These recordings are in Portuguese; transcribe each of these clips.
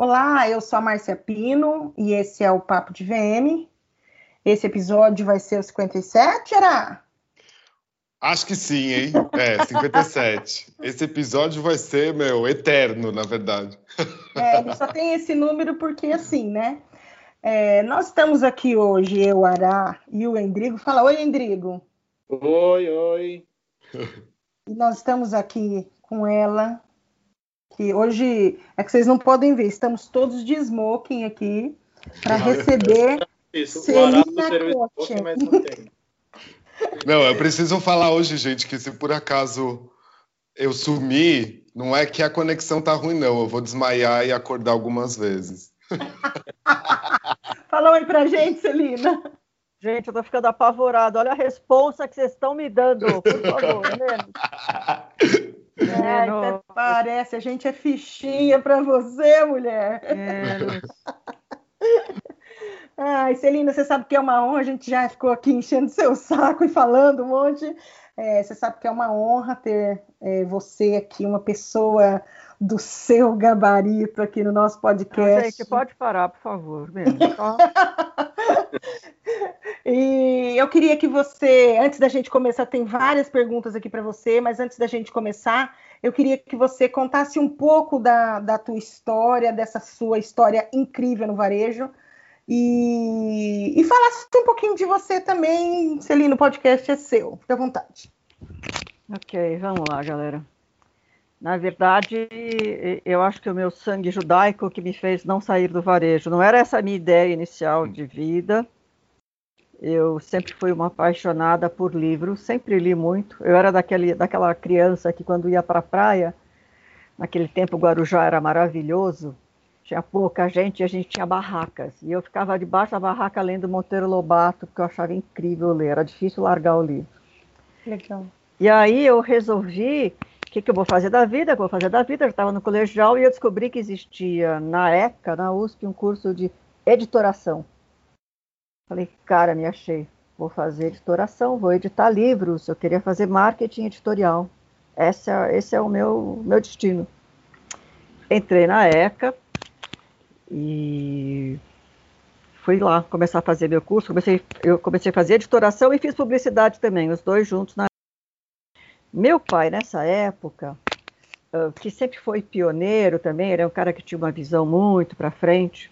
Olá, eu sou a Márcia Pino e esse é o Papo de VM. Esse episódio vai ser o 57, era? Acho que sim, hein? É, 57. Esse episódio vai ser, meu, eterno, na verdade. É, ele só tem esse número porque, assim, né? É, nós estamos aqui hoje, eu, Ará e o Endrigo. Fala, oi, Endrigo. Oi, oi. E nós estamos aqui com ela, que hoje é que vocês não podem ver, estamos todos de smoking aqui para receber Isso, o Celina não tem. Não, eu preciso falar hoje, gente, que se por acaso eu sumir, não é que a conexão tá ruim, não. Eu vou desmaiar e acordar algumas vezes. Fala oi pra gente, Celina. Gente, eu tô ficando apavorado. Olha a responsa que vocês estão me dando, por favor, né? É, até parece, a gente é fichinha para você, mulher. Menos. Ai, Celina, você sabe que é uma honra, a gente já ficou aqui enchendo seu saco e falando um monte. É, você sabe que é uma honra ter é, você aqui, uma pessoa do seu gabarito aqui no nosso Não, podcast. gente, pode parar, por favor. Mesmo. Só- E eu queria que você, antes da gente começar, tem várias perguntas aqui para você, mas antes da gente começar, eu queria que você contasse um pouco da, da tua história, dessa sua história incrível no varejo, e, e falasse um pouquinho de você também, Celino, o podcast é seu, fica à vontade. Ok, vamos lá, galera. Na verdade, eu acho que o meu sangue judaico que me fez não sair do varejo. Não era essa a minha ideia inicial de vida. Eu sempre fui uma apaixonada por livros, sempre li muito. Eu era daquele, daquela criança que quando ia para a praia, naquele tempo o Guarujá era maravilhoso, tinha pouca gente e a gente tinha barracas. E eu ficava debaixo da barraca lendo Monteiro Lobato, porque eu achava incrível ler, era difícil largar o livro. Legal. E aí eu resolvi o que, que eu vou fazer da vida, o que eu vou fazer da vida, eu estava no colegial e eu descobri que existia na ECA, na USP, um curso de editoração. Falei, cara, me achei, vou fazer editoração, vou editar livros, eu queria fazer marketing editorial. Esse é o meu, meu destino. Entrei na ECA e fui lá começar a fazer meu curso. Comecei, eu comecei a fazer editoração e fiz publicidade também, os dois juntos na meu pai, nessa época, que sempre foi pioneiro também, ele é um cara que tinha uma visão muito para frente,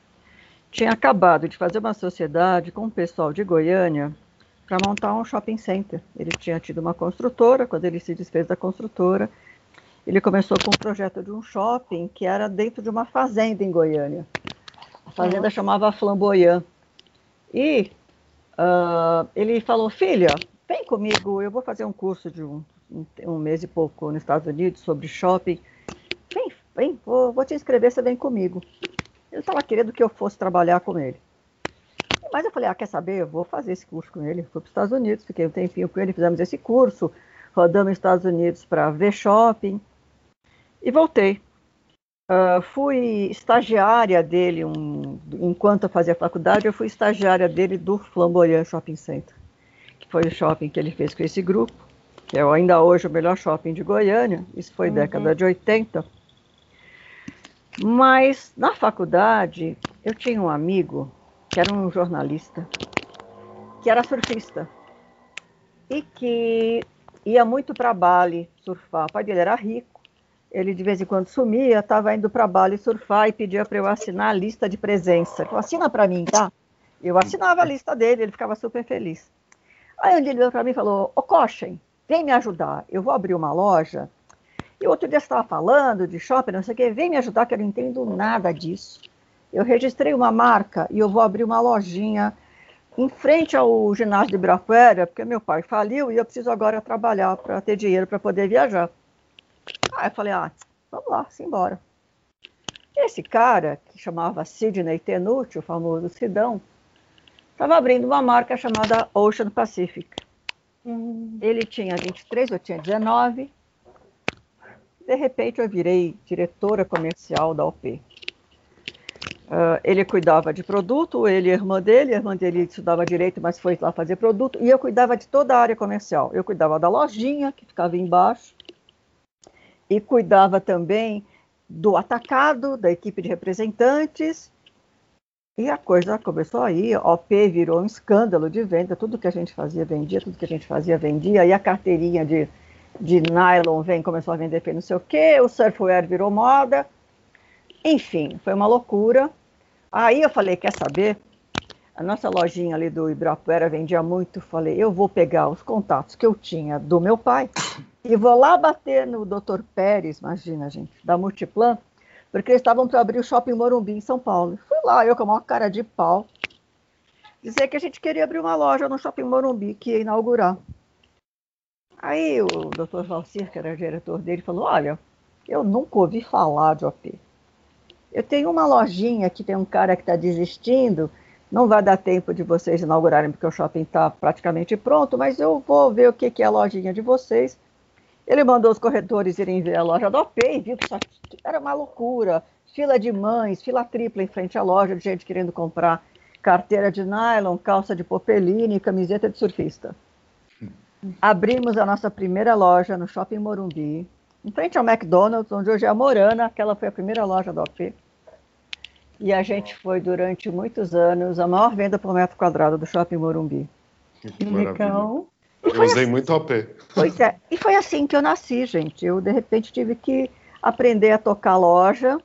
tinha acabado de fazer uma sociedade com o pessoal de Goiânia para montar um shopping center. Ele tinha tido uma construtora, quando ele se desfez da construtora, ele começou com um projeto de um shopping que era dentro de uma fazenda em Goiânia. A fazenda chamava Flamboyant. E ah, ele falou, filha, vem comigo, eu vou fazer um curso de um, um, um mês e pouco nos Estados Unidos sobre shopping. Vem, vem, vou, vou te inscrever, você vem comigo. Ele estava querendo que eu fosse trabalhar com ele. Mas eu falei, ah, quer saber, eu vou fazer esse curso com ele. Fui para os Estados Unidos, fiquei um tempinho com ele, fizemos esse curso, rodamos nos Estados Unidos para ver shopping e voltei. Ah, fui estagiária dele, um, enquanto eu fazia faculdade, eu fui estagiária dele do Flamboyant Shopping Center, que foi o shopping que ele fez com esse grupo, que é ainda hoje o melhor shopping de Goiânia, isso foi Uhum. década de 80. Mas na faculdade eu tinha um amigo que era um jornalista, que era surfista e que ia muito para Bali surfar. O pai dele era rico, ele de vez em quando sumia, estava indo para Bali surfar e pedia para eu assinar a lista de presença. Ele assina para mim, tá? Eu assinava a lista dele, ele ficava super feliz. Aí um dia ele veio para mim e falou, ô Cochem, vem me ajudar, eu vou abrir uma loja. E outro dia estava falando de shopping, não sei o quê, vem me ajudar que eu não entendo nada disso. Eu registrei uma marca e eu vou abrir uma lojinha em frente ao ginásio de Ibirapuera, porque meu pai faliu e eu preciso agora trabalhar para ter dinheiro para poder viajar. Aí eu falei, ah, vamos lá, simbora. Esse cara, que chamava Sidney Tenucci, o famoso Sidão, estava abrindo uma marca chamada Ocean Pacific. Hum, Ele tinha 23, eu tinha 19. De repente, eu virei diretora comercial da OP. Ah, ele cuidava de produto, ele e a irmã dele, a irmã dele estudava direito, mas foi lá fazer produto, e eu cuidava de toda a área comercial. Eu cuidava da lojinha, que ficava embaixo, e cuidava também do atacado, da equipe de representantes, e a coisa começou aí, OP virou um escândalo de venda, tudo que a gente fazia vendia, tudo que a gente fazia vendia, e a carteirinha de, de nylon vem, começou a vender não sei o quê, o surfwear virou moda, enfim, foi uma loucura. Aí eu falei, quer saber? A nossa lojinha ali do Ibirapuera vendia muito, falei, eu vou pegar os contatos que eu tinha do meu pai e vou lá bater no Dr. Pérez, imagina, gente, da Multiplan, porque eles estavam para abrir o Shopping Morumbi em São Paulo. Fui lá, eu com uma cara de pau, dizer que a gente queria abrir uma loja no Shopping Morumbi, que ia inaugurar. Aí o Dr. Valcir, que era diretor dele, falou, olha, eu nunca ouvi falar de OP. Eu tenho uma lojinha que tem um cara que está desistindo, não vai dar tempo de vocês inaugurarem, porque o shopping está praticamente pronto, mas eu vou ver o que, que é a lojinha de vocês. Ele mandou os corretores irem ver a loja do OP e viu que isso era uma loucura. Fila de mães, fila tripla em frente à loja, de gente querendo comprar carteira de nylon, calça de popeline e camiseta de surfista. Abrimos a nossa primeira loja no Shopping Morumbi, em frente ao McDonald's, onde hoje é a Morana, aquela foi a primeira loja do OP. E a gente foi durante muitos anos a maior venda por metro quadrado do Shopping Morumbi. Que legal. Eu usei assim, muito OP. Pois é, e foi assim que eu nasci, gente. Eu, de repente, tive que aprender a tocar loja,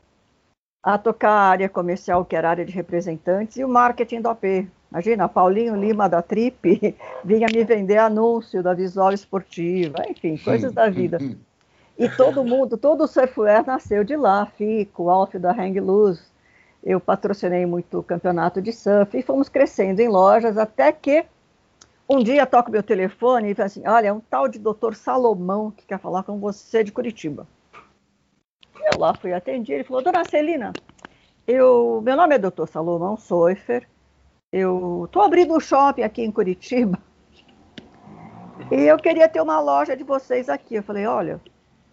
a tocar a área comercial, que era a área de representantes, e o marketing do OP. Imagina, Paulinho Lima da Trip vinha me vender anúncio da Visual Esportiva, enfim, coisas da vida. E todo mundo, todo o surfwear nasceu de lá, Fico, Alf da Hang Loose, eu patrocinei muito o campeonato de surf e fomos crescendo em lojas até que um dia toco meu telefone e fala assim: Olha, é um tal de doutor Salomão que quer falar com você de Curitiba. Eu lá fui atender, ele falou: Dona Celina, eu, meu nome é doutor Salomão Soifer, eu estou abrindo um shopping aqui em Curitiba e eu queria ter uma loja de vocês aqui. Eu falei: Olha,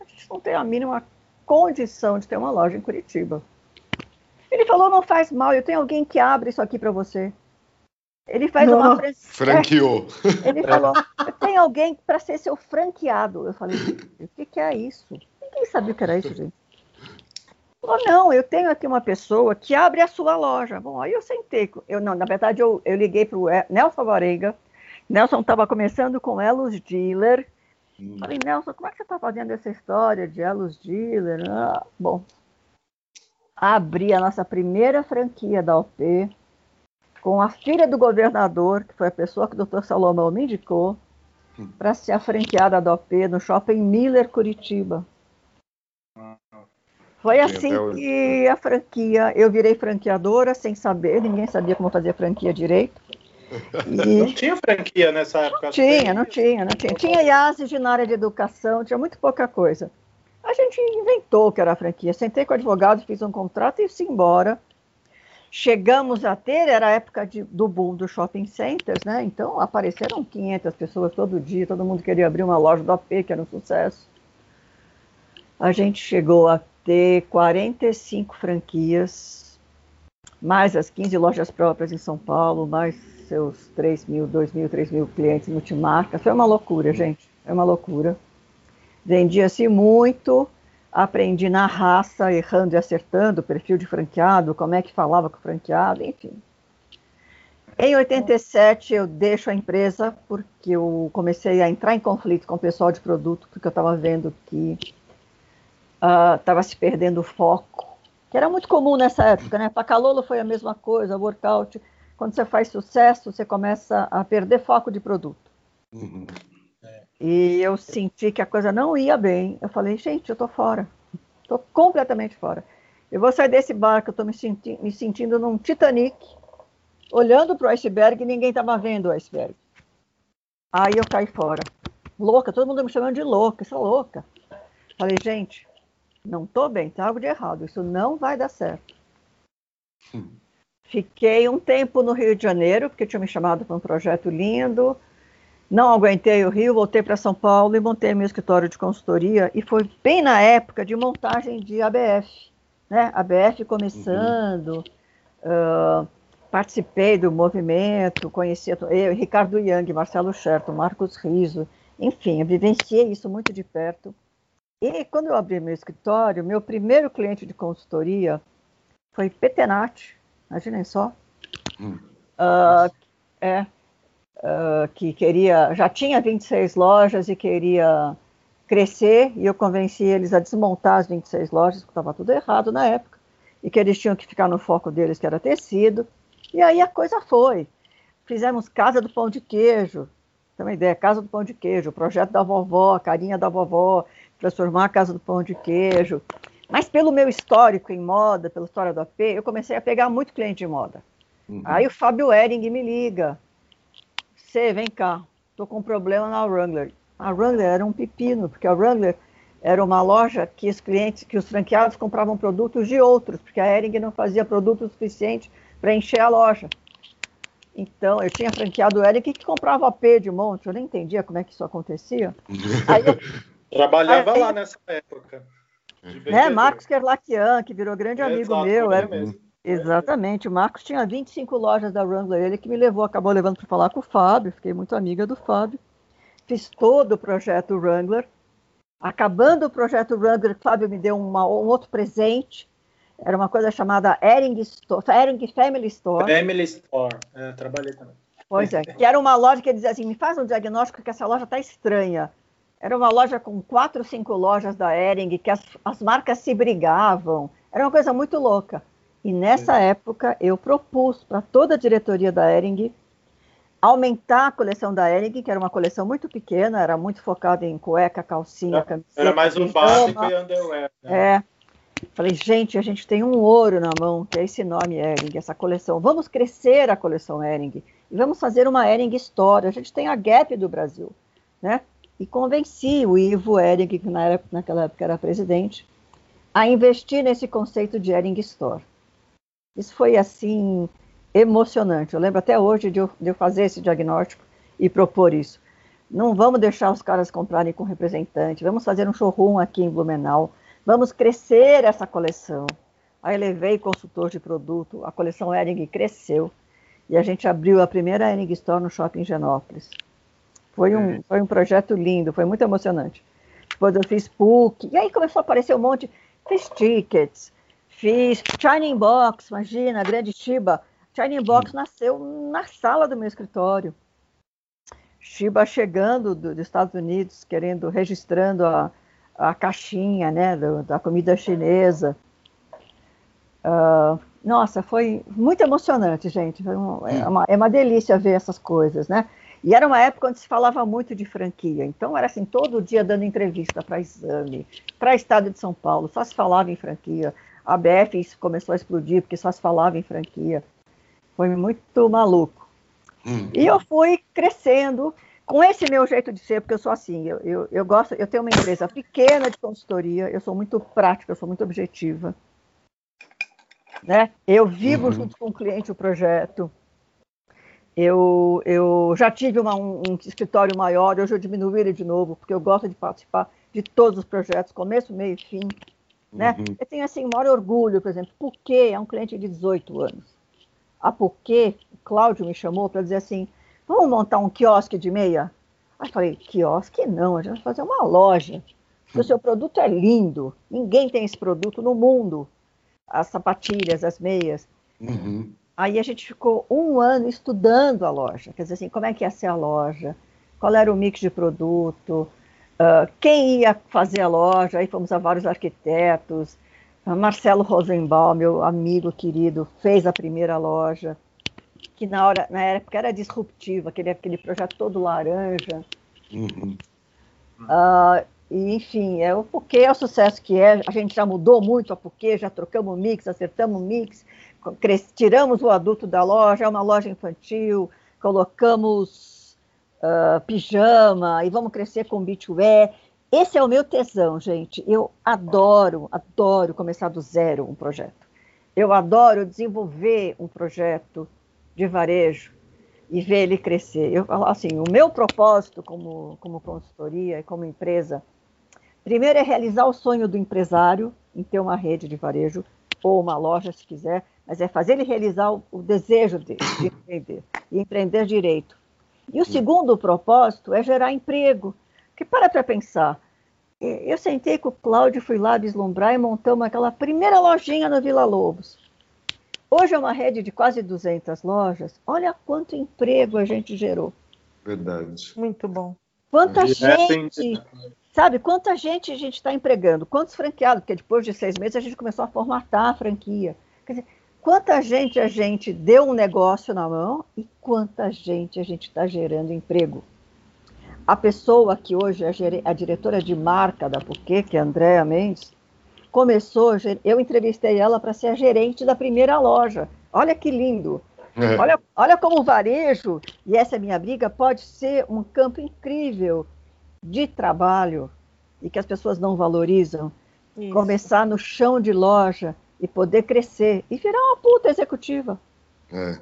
a gente não tem a mínima condição de ter uma loja em Curitiba. Ele falou, não faz mal, eu tenho alguém que abre isso aqui para você. Ele faz não. uma fran... franqueou. Ele falou, eu tenho alguém para ser seu franqueado. Eu falei, o que, que é isso? Ninguém sabia o que era isso, gente. Falou, não, eu tenho aqui uma pessoa que abre a sua loja. Bom, aí eu sentei. Eu, não, na verdade, eu, eu liguei para o Nelson Varenga. Nelson estava começando com Elos Dealer. Hum. Falei, Nelson, como é que você está fazendo essa história de Elos Dealer? Ah, bom, abri a nossa primeira franquia da OP com a filha do governador, que foi a pessoa que o doutor Salomão me indicou, hum. para ser a franqueada da OP no Shopping Miller, Curitiba. Foi assim que a franquia, eu virei franqueadora sem saber, ninguém sabia como fazer franquia direito. E... Não tinha franquia nessa época? Não tinha, não tinha, não tinha. Tinha IASES na área de educação, tinha muito pouca coisa. A gente inventou que era a franquia. Sentei com o advogado, fiz um contrato e fui embora. Chegamos a ter, era a época de, do boom dos shopping centers, né? Então apareceram 500 pessoas todo dia, todo mundo queria abrir uma loja do AP, que era um sucesso. A gente chegou a ter 45 franquias, mais as 15 lojas próprias em São Paulo, mais seus 3 mil, 2 mil, 3 mil clientes multimarca. Foi uma loucura, gente. É uma loucura. Vendia-se muito, aprendi na raça, errando e acertando, perfil de franqueado, como é que falava com o franqueado, enfim. Em 87 eu deixo a empresa porque eu comecei a entrar em conflito com o pessoal de produto, porque eu estava vendo que estava uh, se perdendo o foco, que era muito comum nessa época, né? Pacalolo foi a mesma coisa, workout. Quando você faz sucesso, você começa a perder foco de produto. Uhum. E eu senti que a coisa não ia bem. Eu falei, gente, eu tô fora. Tô completamente fora. Eu vou sair desse barco, eu tô me, senti me sentindo num Titanic, olhando para o iceberg e ninguém estava vendo o iceberg. Aí eu caí fora. Louca, todo mundo me chamando de louca, isso é louca. Falei, gente, não tô bem, tem algo de errado, isso não vai dar certo. Hum. Fiquei um tempo no Rio de Janeiro, porque tinha me chamado para um projeto lindo, não aguentei o Rio, voltei para São Paulo e montei meu escritório de consultoria. E foi bem na época de montagem de ABF, né? ABF começando, uhum. uh, participei do movimento, conheci eu, Ricardo Young, Marcelo Sherton, Marcos Riso, enfim, eu vivenciei isso muito de perto. E quando eu abri meu escritório, meu primeiro cliente de consultoria foi Petenat, imaginem só. Hum. Uh, é, uh, que queria, já tinha 26 lojas e queria crescer, e eu convenci eles a desmontar as 26 lojas, porque estava tudo errado na época, e que eles tinham que ficar no foco deles, que era tecido. E aí a coisa foi. Fizemos Casa do Pão de Queijo, tem uma ideia, Casa do Pão de Queijo, o projeto da vovó, a carinha da vovó, transformar a Casa do Pão de Queijo. Mas pelo meu histórico em moda, pela história do AP, eu comecei a pegar muito cliente de moda. Uhum. Aí o Fábio Ering me liga. Você, vem cá, tô com um problema na Wrangler. A Wrangler era um pepino, porque a Wrangler era uma loja que os clientes, que os franqueados compravam produtos de outros, porque a Ering não fazia produto suficiente para encher a loja. Então, eu tinha franqueado o Eric que comprava AP de monte, eu nem entendia como é que isso acontecia. Aí eu, Trabalhava aí, lá nessa época. É, Marcos Kerlakian, que virou grande amigo Exato, meu. Era... Mesmo. Exatamente, o Marcos tinha 25 lojas da Wrangler, ele que me levou, acabou levando para falar com o Fábio, fiquei muito amiga do Fábio. Fiz todo o projeto Wrangler. Acabando o projeto Wrangler, o Fábio me deu uma, um outro presente, era uma coisa chamada Ering, Store, Ering Family Store. Family Store, é, trabalhei também. Pois é, que era uma loja que dizia assim, me faz um diagnóstico que essa loja está estranha. Era uma loja com quatro, cinco lojas da Ering, que as, as marcas se brigavam. Era uma coisa muito louca. E nessa é. época eu propus para toda a diretoria da Ering aumentar a coleção da Ering, que era uma coleção muito pequena, era muito focada em cueca, calcinha, camiseta. Era mais um básico e underwear. Né? É. Falei, gente, a gente tem um ouro na mão, que é esse nome Ering, essa coleção. Vamos crescer a coleção Ering e vamos fazer uma Ering Store. A gente tem a Gap do Brasil, né? E convenci o Ivo Ering, que na época, naquela época era presidente, a investir nesse conceito de Ering Store. Isso foi assim emocionante. Eu lembro até hoje de eu, de eu fazer esse diagnóstico e propor isso. Não vamos deixar os caras comprarem com representante, vamos fazer um showroom aqui em Blumenau Vamos crescer essa coleção. Aí levei consultor de produto, a coleção Ering cresceu e a gente abriu a primeira Ering Store no Shopping Genópolis. Foi um, é. foi um projeto lindo, foi muito emocionante. Depois eu fiz PUC, e aí começou a aparecer um monte. Fiz tickets, fiz Shining Box, imagina, grande Shiba. Shining Box nasceu na sala do meu escritório. Shiba chegando do, dos Estados Unidos, querendo, registrando a, a caixinha né, do, da comida chinesa. Uh, nossa, foi muito emocionante, gente. Um, é, uma, é uma delícia ver essas coisas, né? E era uma época onde se falava muito de franquia. Então, era assim, todo dia dando entrevista para Exame, para Estado de São Paulo, só se falava em franquia. A BF começou a explodir porque só se falava em franquia. Foi muito maluco. Hum. E eu fui crescendo com esse meu jeito de ser, porque eu sou assim, eu, eu, eu, gosto, eu tenho uma empresa pequena de consultoria, eu sou muito prática, eu sou muito objetiva. Né? Eu vivo uhum. junto com o cliente o projeto. Eu, eu já tive uma, um, um, escritório maior, hoje eu diminuí ele de novo, porque eu gosto de participar de todos os projetos, começo, meio e fim. Né? Uhum. Eu tenho assim, maior orgulho, por exemplo, Porque é um cliente de 18 anos. A Porque, o Cláudio me chamou para dizer assim, Vamos montar um quiosque de meia? Aí falei, quiosque não, a gente vai fazer uma loja. o seu produto é lindo. Ninguém tem esse produto no mundo. As sapatilhas, as meias. Uhum. Aí a gente ficou um ano estudando a loja. Quer dizer assim, como é que ia ser a loja? Qual era o mix de produto? Uh, quem ia fazer a loja? Aí fomos a vários arquitetos. Marcelo Rosenbaum, meu amigo querido, fez a primeira loja que na, hora, na época era disruptivo, aquele, aquele projeto todo laranja. Uhum. Uh, e, enfim, é o porquê é o sucesso que é. A gente já mudou muito a porquê, já trocamos mix, acertamos mix, tiramos o adulto da loja, é uma loja infantil, colocamos uh, pijama e vamos crescer com beachwear. Esse é o meu tesão, gente. Eu adoro, adoro começar do zero um projeto. Eu adoro desenvolver um projeto de varejo e ver ele crescer. Eu falo assim, o meu propósito como, como consultoria e como empresa, primeiro é realizar o sonho do empresário em ter uma rede de varejo ou uma loja, se quiser, mas é fazer ele realizar o, o desejo dele de empreender e empreender direito. E o segundo propósito é gerar emprego. Porque para para pensar, eu sentei com o Cláudio, fui lá deslumbrar e montamos aquela primeira lojinha no Vila Lobos. Hoje é uma rede de quase 200 lojas. Olha quanto emprego a gente gerou. Verdade. Muito bom. Quanta gente, sabe, quanta gente a gente está empregando, quantos franqueados, porque depois de seis meses a gente começou a formatar a franquia. Quer dizer, quanta gente a gente deu um negócio na mão e quanta gente a gente está gerando emprego. A pessoa que hoje é a diretora de marca da Porquê, que é a Andréa Mendes, começou, eu entrevistei ela para ser a gerente da primeira loja. Olha que lindo. É. Olha, olha como o varejo, e essa é a minha briga, pode ser um campo incrível de trabalho e que as pessoas não valorizam. Isso. Começar no chão de loja e poder crescer e virar uma puta executiva. É.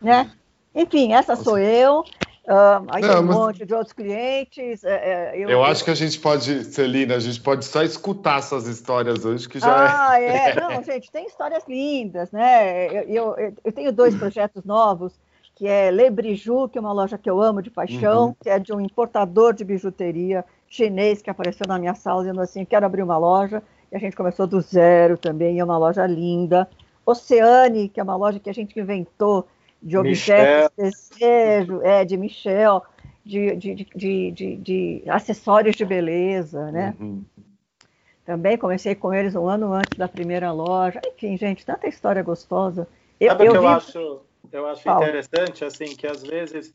Né? Enfim, essa sou eu. Uh, aí não, tem um mas... monte de outros clientes. É, é, eu, eu, acho que a gente pode, Celina, a gente pode só escutar essas histórias hoje, que já ah, é. é. Não, gente, tem histórias lindas, né? Eu, eu, eu tenho dois projetos novos, que é Le Briju, que é uma loja que eu amo de paixão, uhum. que é de um importador de bijuteria chinês que apareceu na minha sala dizendo assim, quero abrir uma loja. A gente começou do zero também, é uma loja linda. Oceane, que é uma loja que a gente inventou de objetos de desejo, é, de Michel, de, de, de, de, acessórios de beleza, né? Uhum. Também comecei com eles um ano antes da primeira loja. Enfim, gente, tanta história gostosa. Eu, Sabe o que eu, acho, eu acho interessante, assim, que às vezes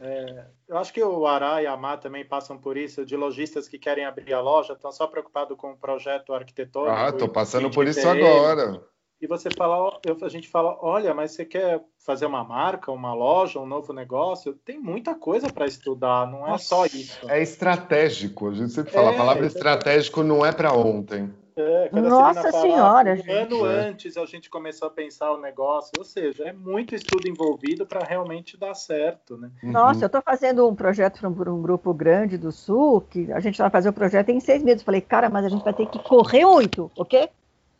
é, eu acho que o Ará e a Má também passam por isso, de lojistas que querem abrir a loja, estão só preocupados com o projeto arquitetônico. Ah, estou passando por isso agora e você fala, a gente fala, olha, mas você quer fazer uma marca, uma loja, um novo negócio? Tem muita coisa para estudar, não é Nossa, só isso. É estratégico, a gente sempre fala, é, a palavra estratégico não é para ontem. É, Nossa Senhora, um gente. ano antes a gente começou a pensar o negócio, ou seja, é muito estudo envolvido para realmente dar certo, né? Uhum. Nossa, eu estou fazendo um projeto para um grupo grande do Sul, que a gente vai fazer o projeto em seis meses. Falei, cara, mas a gente vai ter que correr muito, ok?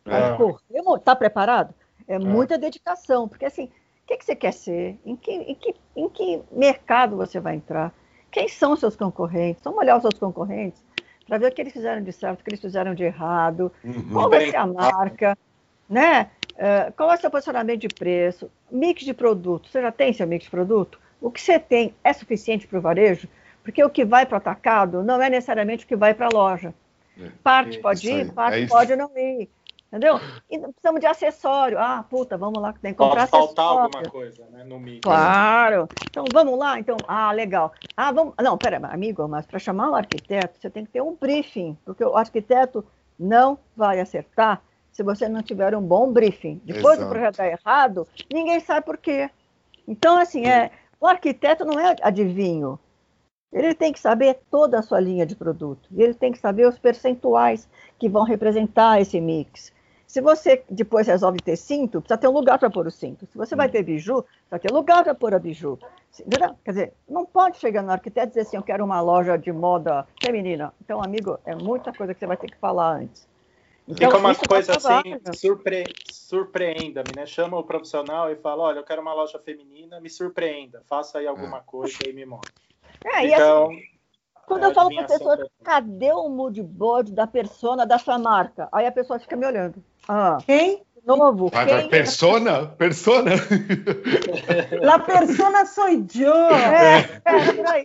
É. Correr, tá preparado? É, é muita dedicação, porque assim, o que, que você quer ser? Em que, em, que, em que mercado você vai entrar? Quem são os seus concorrentes? Vamos olhar os seus concorrentes para ver o que eles fizeram de certo, o que eles fizeram de errado, uhum. qual vai ser a marca, né? Uh, qual é o seu posicionamento de preço, mix de produto. Você já tem seu mix de produto? O que você tem é suficiente para o varejo? Porque o que vai para o atacado não é necessariamente o que vai para a loja. É. Parte pode ir, parte é pode não ir. Entendeu? E precisamos de acessório. Ah, puta, vamos lá, tem que comprar Pode faltar alguma coisa, né, no mix. Claro. Então, vamos lá, então. Ah, legal. Ah, vamos... Não, pera, amigo, mas para chamar o arquiteto, você tem que ter um briefing, porque o arquiteto não vai acertar se você não tiver um bom briefing. Depois do projeto dar errado, ninguém sabe por quê. Então, assim, é, o arquiteto não é adivinho. Ele tem que saber toda a sua linha de produto. E ele tem que saber os percentuais que vão representar esse mix. Se você depois resolve ter cinto, precisa ter um lugar para pôr o cinto. Se você vai ter biju, precisa ter lugar para pôr a biju. Quer dizer, não pode chegar no arquiteto e dizer assim, eu quero uma loja de moda feminina. Então, amigo, é muita coisa que você vai ter que falar antes. Então, Fica uma coisa assim, surpre... surpreenda-me, né? Chama o profissional e fala, olha, eu quero uma loja feminina, me surpreenda, faça aí alguma é. coisa e me mostre. É, então, assim, quando eu falo para a pessoa, cadê o mood board da persona da sua marca? Aí a pessoa fica me olhando. Ah, quem? Novo. Mas quem? persona? Persona? La persona sou eu. É, é, aí.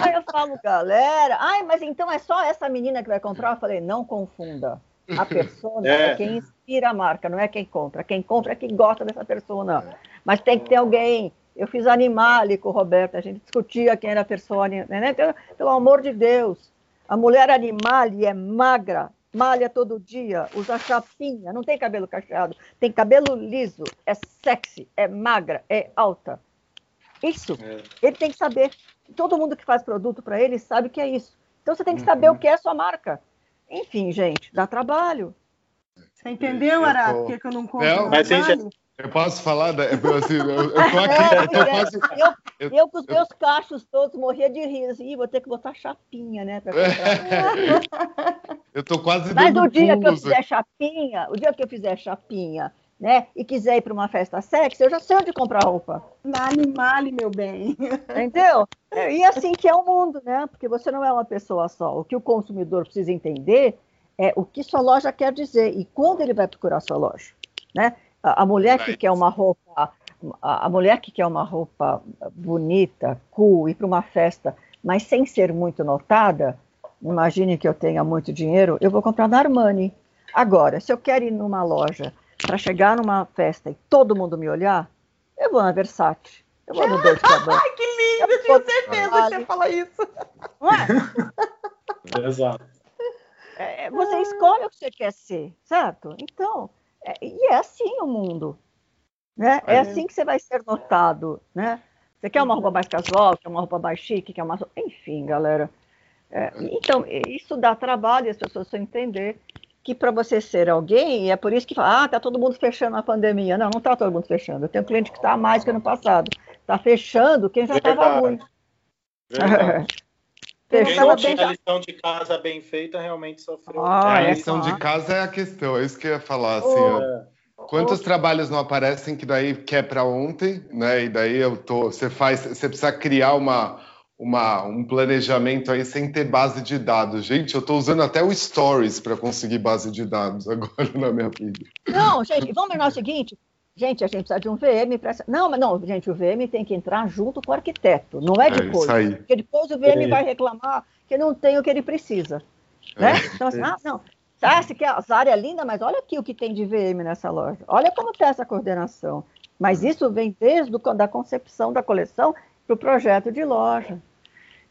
aí eu falo, galera, ai, mas então é só essa menina que vai comprar? Eu falei, não confunda. A persona é. é quem inspira a marca, não é quem compra. Quem compra é quem gosta dessa persona. Mas tem que ter alguém eu fiz Animale com o Roberto, a gente discutia quem era a pessoa, né? Pelo, pelo amor de Deus. A mulher Animale é magra, malha todo dia, usa chapinha, não tem cabelo cacheado, tem cabelo liso, é sexy, é magra, é alta. Isso, é. ele tem que saber. Todo mundo que faz produto para ele sabe que é isso. Então você tem que saber uhum. o que é a sua marca. Enfim, gente, dá trabalho. Você entendeu, Ará, por que, eu não compro? Não, mas, gente, eu posso falar? Da, assim, eu, eu tô aqui, eu, tô quase, eu, eu, com os meus cachos todos morria de rir. Assim, vou ter que botar chapinha, né? eu tô quase Mas o dia que eu fizer chapinha, o dia que eu fizer chapinha né, e quiser ir para uma festa sexy, eu já sei onde comprar roupa. Na Animale, meu bem. Entendeu? E assim que é o mundo, né? Porque você não é uma pessoa só. O que o consumidor precisa entender é o que sua loja quer dizer e quando ele vai procurar sua loja, né? A, a mulher que quer uma roupa, a, a, mulher que quer uma roupa bonita, cool, ir para uma festa, mas sem ser muito notada, imagine que eu tenha muito dinheiro, eu vou comprar na Armani. Agora, se eu quero ir numa loja para chegar numa festa e todo mundo me olhar, eu vou na Versace. Eu vou no Dolce Gabbana. Ai, que lindo! Eu tinha certeza que você ia falar isso. Não é? Exato. É, você escolhe o que você quer ser, certo? Então, é, e é assim o mundo. Né? É assim que você vai ser notado. Né? Você quer uma roupa mais casual, quer uma roupa mais chique, quer uma. Enfim, galera. É, então, isso dá trabalho, as pessoas precisam entender que para você ser alguém, é por isso que fala, ah, tá todo mundo fechando a pandemia. Não, não tá todo mundo fechando. Eu tenho um cliente que está mais que ano passado. Está fechando quem já estava ruim. Fechou quem tinha a lição de casa bem feita realmente sofreu. Ah, é, a lição de casa é a questão, é isso que eu ia falar. Assim, oh. Quantos oh. trabalhos não aparecem que daí quer para ontem, né? E daí eu tô, você faz, você precisa criar uma uma, um planejamento aí sem ter base de dados. Gente, eu estou usando até o Stories para conseguir base de dados agora na minha vida. Não, gente, vamos lembrar o seguinte. Gente, a gente precisa de um VM para. Não, mas não, gente, o VM tem que entrar junto com o arquiteto, não é, é depois. É porque depois o VM é. vai reclamar que não tem o que ele precisa. Né? É. Então, assim, ah, não. Ah, se quer as áreas lindas, mas olha aqui o que tem de VM nessa loja. Olha como está essa coordenação. Mas isso vem desde a da concepção da coleção para o projeto de loja.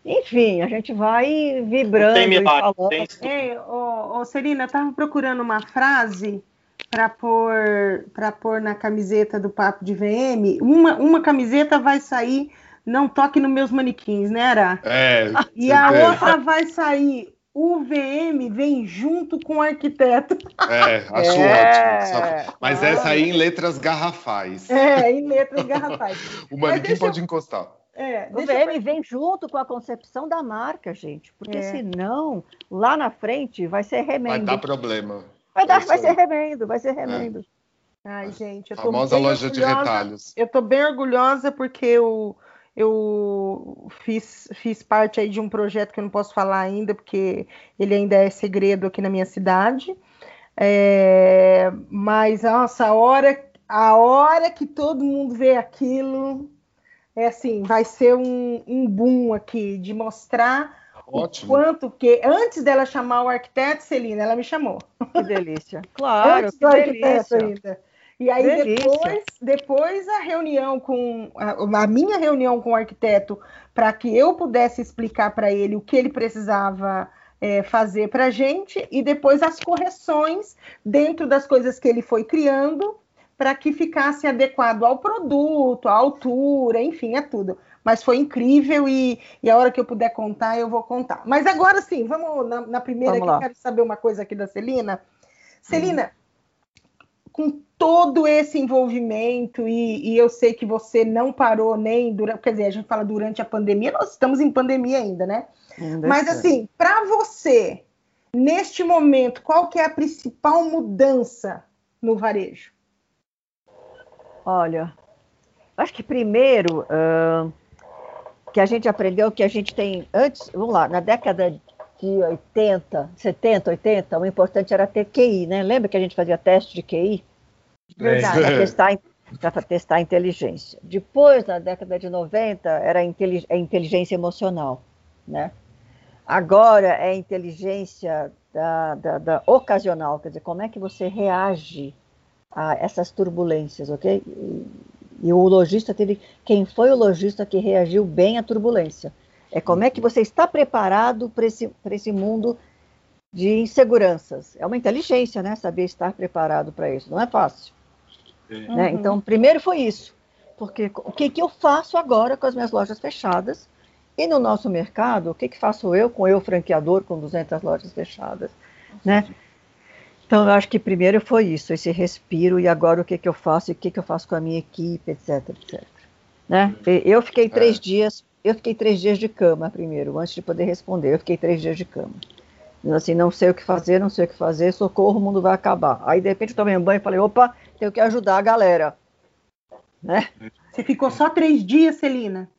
Enfim, a gente vai vibrando tem milagre, e falando. Ei, ô, ô, Celina, eu estava procurando uma frase para pôr para pôr na camiseta do Papo de VM. Uma, uma camiseta vai sair Não Toque nos Meus Manequins, né, Ara? É. E a é. outra vai sair o VM vem junto com o arquiteto. É, acho é. ótimo. Mas essa aí em letras garrafais. É, em letras garrafais. o manequim pode eu... encostar. É, o VM eu... vem junto com a concepção da marca, gente, porque é. senão lá na frente vai ser remendo. Vai dar problema. Vai, dar, vai ser remendo, vai ser remendo. É. Ai, gente, eu tô Famosa loja orgulhosa. de retalhos. Eu tô bem orgulhosa porque eu, eu fiz, fiz parte aí de um projeto que eu não posso falar ainda, porque ele ainda é segredo aqui na minha cidade. É, mas, nossa, a hora, a hora que todo mundo vê aquilo, é assim, vai ser um, um boom aqui de mostrar Ótimo. o quanto que antes dela chamar o arquiteto, Celina, ela me chamou. Que delícia. Claro, antes que do delícia. ainda. E aí depois, depois a reunião com a, a minha reunião com o arquiteto para que eu pudesse explicar para ele o que ele precisava é, fazer para a gente e depois as correções dentro das coisas que ele foi criando para que ficasse adequado ao produto, à altura, enfim, é tudo. Mas foi incrível e, e, a hora que eu puder contar, eu vou contar. Mas agora sim, vamos na, na primeira vamos que eu quero saber uma coisa aqui da Celina. Celina, hum. com todo esse envolvimento, e, e, eu sei que você não parou nem durante, quer dizer, a gente fala durante a pandemia, nós estamos em pandemia ainda, né? Ainda Mas assim, para você, neste momento, qual que é a principal mudança no varejo? Olha, acho que primeiro uh, que a gente aprendeu que a gente tem antes, vamos lá, na década de 80, 70, 80, o importante era ter QI, né? Lembra que a gente fazia teste de QI? Verdade. Para testar, a inteligência. Depois, na década de 90, era a inteligência emocional, né? Agora é inteligência da, da, da ocasional, quer dizer, como é que você reage a essas turbulências, ok? E, e o lojista teve. Quem foi o lojista que reagiu bem à turbulência? É como é que você está preparado para esse, esse mundo de inseguranças. É uma inteligência, né? Saber estar preparado para isso. Não é fácil. Uhum. Né? Então, primeiro foi isso. Porque o que, que eu faço agora com as minhas lojas fechadas? E no nosso mercado, o que, que faço eu com eu franqueador com 200 lojas fechadas? Né? Então, eu acho que primeiro foi isso, esse respiro, e agora o que, que eu faço, e o que, que eu faço com a minha equipe, etc, etc. Né? Eu fiquei três é. dias, eu fiquei três dias de cama primeiro, antes de poder responder, eu fiquei três dias de cama. Assim, não sei o que fazer, não sei o que fazer, socorro, o mundo vai acabar. Aí, de repente, eu tomei um banho e falei, opa, tenho que ajudar a galera. Né? Você ficou só três dias, Celina?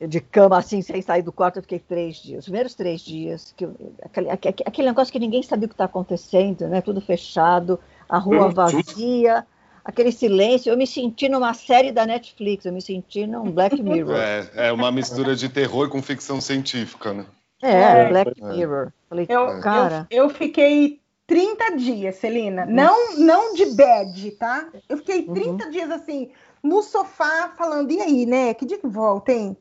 De cama, assim, sem sair do quarto, eu fiquei três dias. Os primeiros três dias, que aquele, aquele negócio que ninguém sabia o que está acontecendo, né? Tudo fechado, a rua vazia, aquele silêncio. Eu me senti numa série da Netflix, eu me senti num Black Mirror. É, é uma mistura de terror com ficção científica, né? É, é Black Mirror. Falei, eu, cara. Eu, eu fiquei 30 dias, Celina. Não, não de bad, tá? Eu fiquei 30 uhum. dias assim, no sofá, falando, e aí, né? Que dia que volta, hein?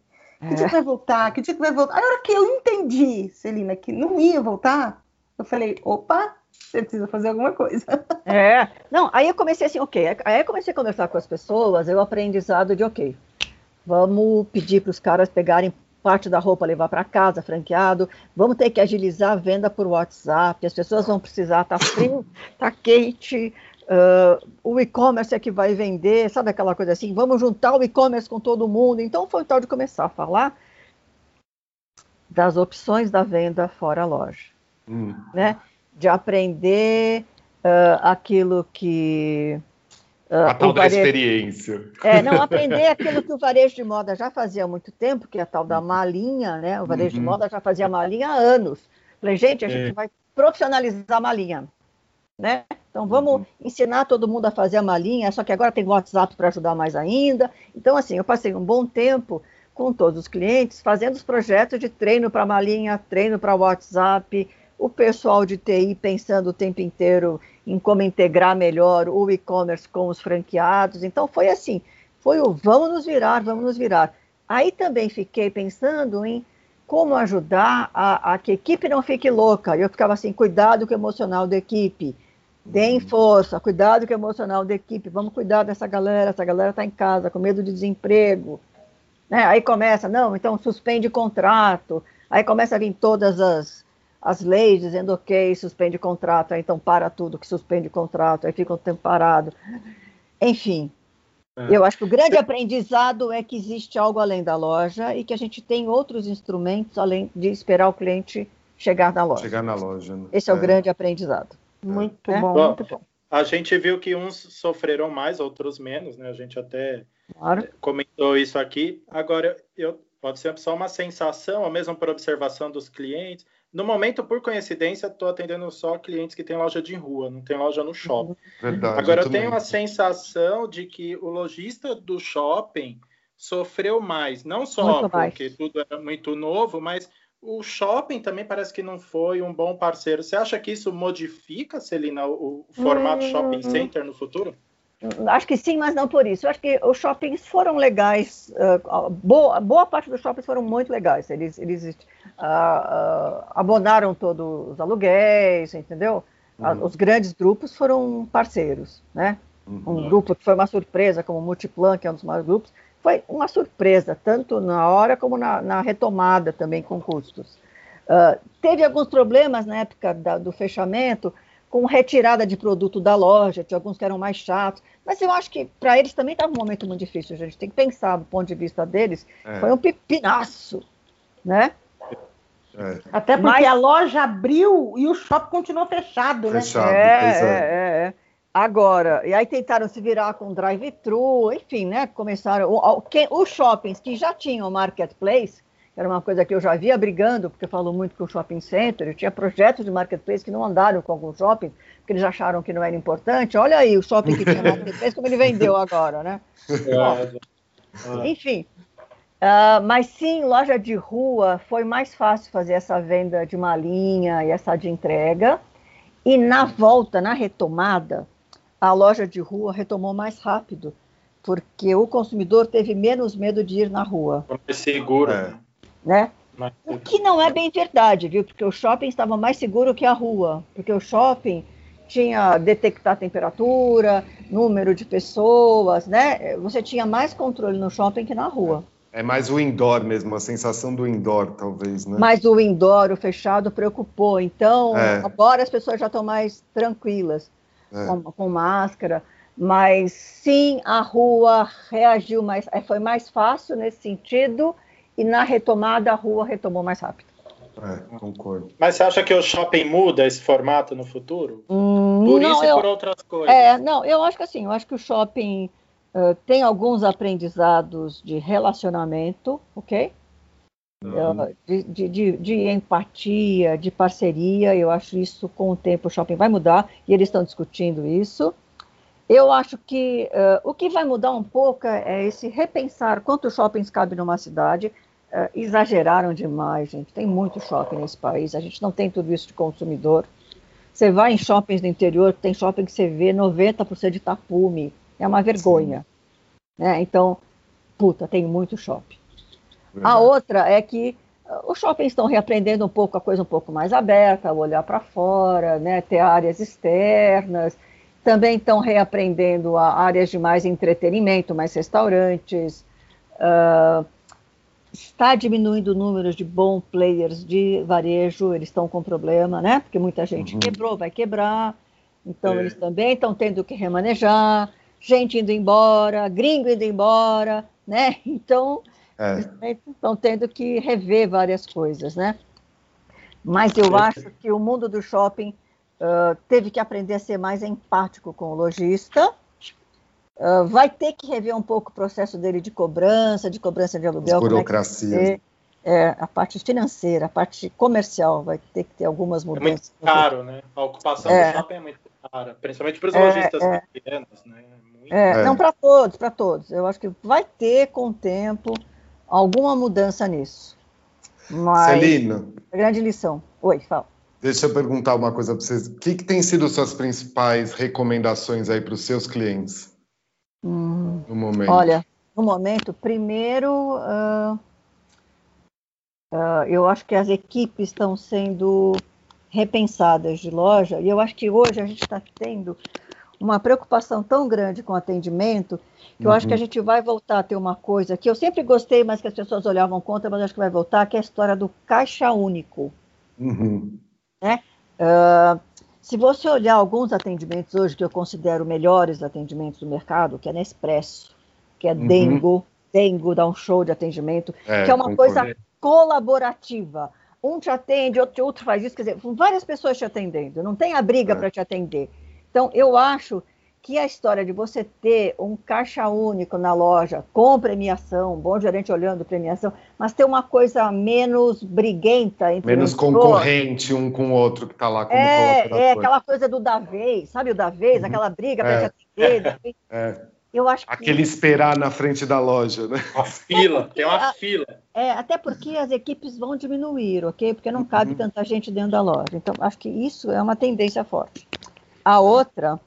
Que é. dia que vai voltar? Que dia que vai voltar? A hora que eu entendi, Celina, que não ia voltar, eu falei, opa, você precisa fazer alguma coisa. É, não, aí eu comecei assim, ok. Aí eu comecei a conversar com as pessoas, eu aprendizado de, ok, vamos pedir para os caras pegarem parte da roupa levar para casa, franqueado. Vamos ter que agilizar a venda por WhatsApp. As pessoas vão precisar tá frio, tá quente. Uh, o e-commerce é que vai vender, sabe aquela coisa assim? Vamos juntar o e-commerce com todo mundo. Então foi o tal de começar a falar das opções da venda fora loja, hum. né? De aprender uh, aquilo que Uh, a tal da varejo... experiência. É, não, aprender aquilo que o varejo de moda já fazia há muito tempo, que é a tal da malinha, né? O varejo uhum. de moda já fazia malinha há anos. Falei, gente, a gente é. vai profissionalizar a malinha, né? Então vamos uhum. ensinar todo mundo a fazer a malinha, só que agora tem WhatsApp para ajudar mais ainda. Então, assim, eu passei um bom tempo com todos os clientes fazendo os projetos de treino para malinha, treino para WhatsApp, o pessoal de TI pensando o tempo inteiro em como integrar melhor o e-commerce com os franqueados. Então foi assim, foi o vamos nos virar, vamos nos virar. Aí também fiquei pensando em como ajudar a, a que a equipe não fique louca. Eu ficava assim, cuidado com o emocional da equipe. Deem uhum. força, cuidado com o emocional da equipe. Vamos cuidar dessa galera. Essa galera está em casa com medo de desemprego. Né? Aí começa, não, então suspende contrato. Aí começa a vir todas as, as leis dizendo, ok, suspende contrato, aí então para tudo que suspende contrato, aí fica um tempo parado. Enfim, é. eu acho que o grande aprendizado é que existe algo além da loja e que a gente tem outros instrumentos além de esperar o cliente chegar na loja. Chegar na loja. Né? Esse é, é, o grande aprendizado. Muito é? bom, muito bom. A gente viu que uns sofreram mais, outros menos, né? A gente até claro. comentou isso aqui. Agora, eu, pode ser só uma sensação, ou mesmo por observação dos clientes, no momento, por coincidência, estou atendendo só clientes que têm loja de rua, não tem loja no shopping. Verdade, Agora, eu, eu tenho a sensação de que o lojista do shopping sofreu mais, não só muito porque mais. tudo era muito novo, mas o shopping também parece que não foi um bom parceiro. Você acha que isso modifica, Celina, o, formato hum... shopping center no futuro? Acho que sim, mas não por isso. Eu acho que os shoppings foram legais, uh, boa, boa, parte dos shoppings foram muito legais. Eles, eles uh, uh, abonaram todos os aluguéis, entendeu? Uhum. Os grandes grupos foram parceiros, né? Uhum. Um grupo que foi uma surpresa, como o Multiplan, que é um dos maiores grupos, foi uma surpresa, tanto na hora como na, na retomada também com custos. teve alguns problemas na época da, do fechamento, com retirada de produto da loja, tinha alguns que eram mais chatos, mas eu acho que para eles também estava um momento muito difícil, a gente tem que pensar do ponto de vista deles, é. foi um pepinaço, né? É. Até porque mas... a loja abriu e o shopping continuou fechado, né? Fechado, é, é, é, é. Agora, e aí tentaram se virar com drive-thru, enfim, né? Começaram. O, o, quem, os shoppings que já tinham marketplace era uma coisa que eu já via brigando, porque eu falo muito com o shopping center, eu tinha projetos de marketplace que não andaram com alguns shoppings, porque eles acharam que não era importante. Olha aí o shopping que tinha marketplace, como ele vendeu agora, né? É, enfim, uh, mas sim, loja de rua foi mais fácil fazer essa venda de uma linha e essa de entrega, e na volta, na retomada, a loja de rua retomou mais rápido, porque o consumidor teve menos medo de ir na rua. É seguro. É né? O que não é bem verdade, viu? Porque o shopping estava mais seguro que a rua, porque o shopping tinha detectar temperatura, número de pessoas, né? Você tinha mais controle no shopping que na rua. É mais o indoor mesmo, a sensação do indoor, talvez, né? Mas o indoor, o fechado, preocupou. Então, é. agora as pessoas já estão mais tranquilas, é. com, com, máscara. Mas sim, a rua reagiu mais, é, foi mais fácil nesse sentido e na retomada a rua retomou mais rápido. É, concordo. Mas você acha que o shopping muda esse formato no futuro? Hum, Por não, isso e eu, por outras coisas. É, não, eu acho que assim, eu acho que o shopping uh, tem alguns aprendizados de relacionamento, ok? Uhum. De, de, de, de, empatia, de parceria, eu acho isso com o tempo o shopping vai mudar e eles estão discutindo isso. Eu acho que uh, o que vai mudar um pouco é esse repensar quantos shoppings cabem numa cidade. Uh, exageraram demais, gente. Tem muito shopping nesse país, a gente não tem tudo isso de consumidor. Você vai em shoppings do interior, tem shopping que você vê 90% de tapume. É uma vergonha. Né? Então, puta, tem muito shopping. Verdade. A outra é que uh, os shoppings estão reaprendendo um pouco a coisa um pouco mais aberta, olhar para fora, né? ter áreas externas. Também estão reaprendendo a áreas de mais entretenimento, mais restaurantes. Uh, está diminuindo o número de bom players de varejo, eles estão com problema, né? Porque muita gente uhum. quebrou, vai quebrar. Então, é. eles também estão tendo que remanejar, gente indo embora, gringo indo embora, né? Então, é. estão tendo que rever várias coisas, né? Mas eu é. acho que o mundo do shopping uh, teve que aprender a ser mais empático com o lojista, Uh, vai ter que rever um pouco o processo dele de cobrança, de cobrança de aluguel. As burocracias. É, é, a parte financeira, a parte comercial vai ter que ter algumas mudanças. É muito caro, né? A ocupação é. do shopping é muito cara, principalmente para os é, lojistas é. pequenos, né? Muito... É, não para todos, para todos. Eu acho que vai ter com o tempo alguma mudança nisso. Mas Celino. Grande lição. Oi, fala. Deixa eu perguntar uma coisa para vocês. O que, que tem sido suas principais recomendações aí para os seus clientes? Hum, no momento. Olha, no momento, primeiro, uh, uh, eu acho que as equipes estão sendo repensadas de loja, e eu acho que hoje a gente está tendo uma preocupação tão grande com o atendimento, que eu acho que a uhum. gente vai voltar a ter uma coisa que eu sempre gostei, mas que as pessoas olhavam contra, mas acho que vai voltar, que é a história do caixa único. Uhum. Né? Uh, se você olhar alguns atendimentos hoje que eu considero melhores atendimentos do mercado, que é Nespresso, que é uhum. Dengo, Dengo dá um show de atendimento, é, que é uma concordo. coisa colaborativa. Um te atende, outro, outro faz isso, quer dizer, várias pessoas te atendendo, não tem a briga é. para te atender. Então, eu acho que a história de você ter um caixa único na loja com premiação, bom gerente olhando premiação, mas ter uma coisa menos briguenta entre menos concorrente um com o outro que está lá como é, é aquela coisa do da vez, sabe o da vez, uhum. aquela briga para é. atender. É. Eu acho que... Aquele esperar na frente da loja, né? Uma fila, tem uma fila. É, até porque as equipes vão diminuir, ok? Porque não cabe uhum. tanta gente dentro da loja. Então, acho que isso é uma tendência forte. A outra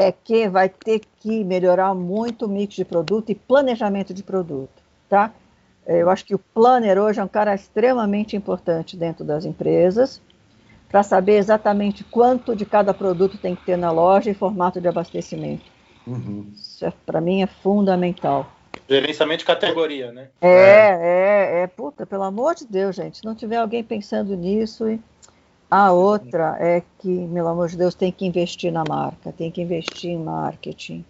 é que vai ter que melhorar muito o mix de produto e planejamento de produto, tá? Eu acho que o planner hoje é um cara extremamente importante dentro das empresas para saber exatamente quanto de cada produto tem que ter na loja e formato de abastecimento. Uhum. Isso é, para mim é fundamental. Gerenciamento de categoria, né? É, é, é, é, puta, pelo amor de Deus, gente, se não tiver alguém pensando nisso, a outra é que, pelo amor de Deus, tem que investir na marca, tem que investir em marketing,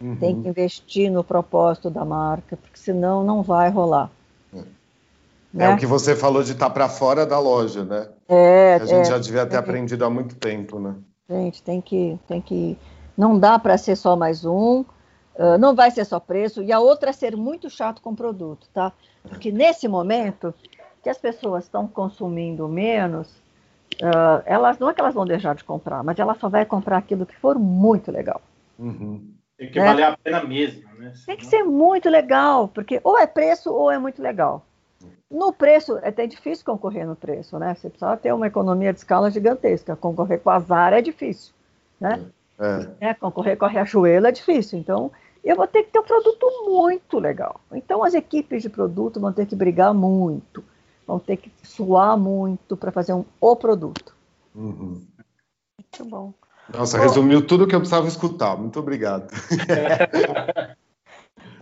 uhum. tem que investir no propósito da marca, porque senão não vai rolar. É, né? é o que você falou de estar tá para fora da loja, né? É, a gente é, já devia ter aprendido há muito tempo, né? Gente, tem que, tem que, não dá para ser só mais um, uh, não vai ser só preço, e a outra é ser muito chato com o produto, tá? Porque nesse momento que as pessoas estão consumindo menos, uh, elas não é que elas vão deixar de comprar, mas ela só vai comprar aquilo que for muito legal. Uhum. Tem que né? valer a pena mesmo, né? Tem que ser muito legal, porque ou é preço ou é muito legal. No preço, é até difícil concorrer no preço, né? Você precisa ter uma economia de escala gigantesca. Concorrer com a Zara é difícil, né? É. é. concorrer com a Riachuelo é difícil. Então, eu vou ter que ter um produto muito legal. Então, as equipes de produto vão ter que brigar muito vão ter que suar muito para fazer um o produto. Uhum. Muito bom. Nossa, bom, resumiu tudo o que eu precisava escutar. Muito obrigado.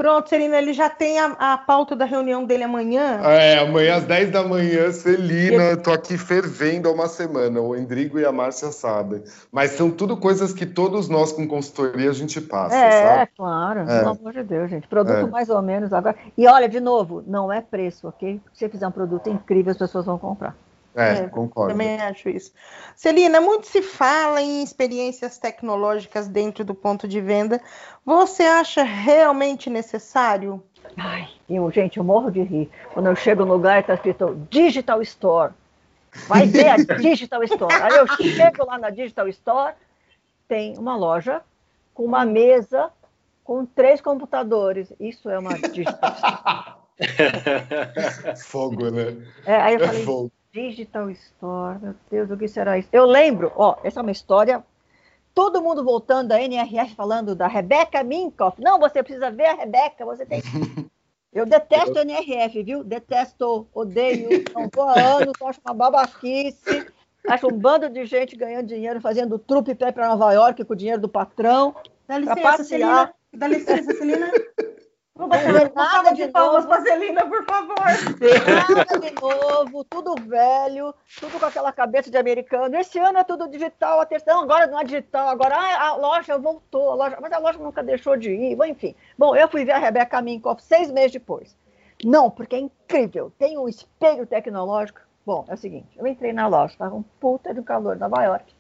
Pronto, Serena, ele já tem a, a, pauta da reunião dele amanhã. É, amanhã às 10 da manhã, Celina, eu tô aqui fervendo há uma semana, o Endrigo e a Márcia sabem. Mas são tudo coisas que todos nós com consultoria a gente passa, é, sabe? É, claro, é. pelo amor de Deus, gente. Produto é. mais ou menos agora. E olha, de novo, não é preço, ok? Se você fizer um produto incrível, as pessoas vão comprar. É, é, concordo. Também acho isso. Celina, muito se fala em experiências tecnológicas dentro do ponto de venda. Você acha realmente necessário? Ai, eu, gente, eu morro de rir. Quando eu chego no lugar e está escrito Digital Store. Vai ver a Digital Store. Aí eu chego lá na Digital Store, tem uma loja com uma mesa com três computadores. Isso é uma Digital Store. Fogo, né? É, aí eu falei, Fogo. Digital Store, meu Deus, o que será isso? Eu lembro, ó, essa é uma história. Todo mundo voltando da NRF falando da Rebeca Minkoff. Não, você precisa ver a Rebeca, você tem. Eu detesto a NRF, viu? Detesto, odeio, não tô há anos, acho uma babaquice. Acho um bando de gente ganhando dinheiro, fazendo trupe pé para Nova York com o dinheiro do patrão. Dá licença, Celina. Dá licença, Celina. Não vai fazer nada de novo. Celina, por favor. Nada de novo, tudo velho, tudo com aquela cabeça de americano. Esse ano é tudo digital, a terceira, agora não é digital, agora ah, a loja voltou, a loja, mas a loja nunca deixou de ir, enfim. Bom, eu fui ver a Rebeca Minkoff seis meses depois. Não, porque é incrível, tem um espelho tecnológico. Bom, é o seguinte, eu entrei na loja, estava um puta de calor em Nova York.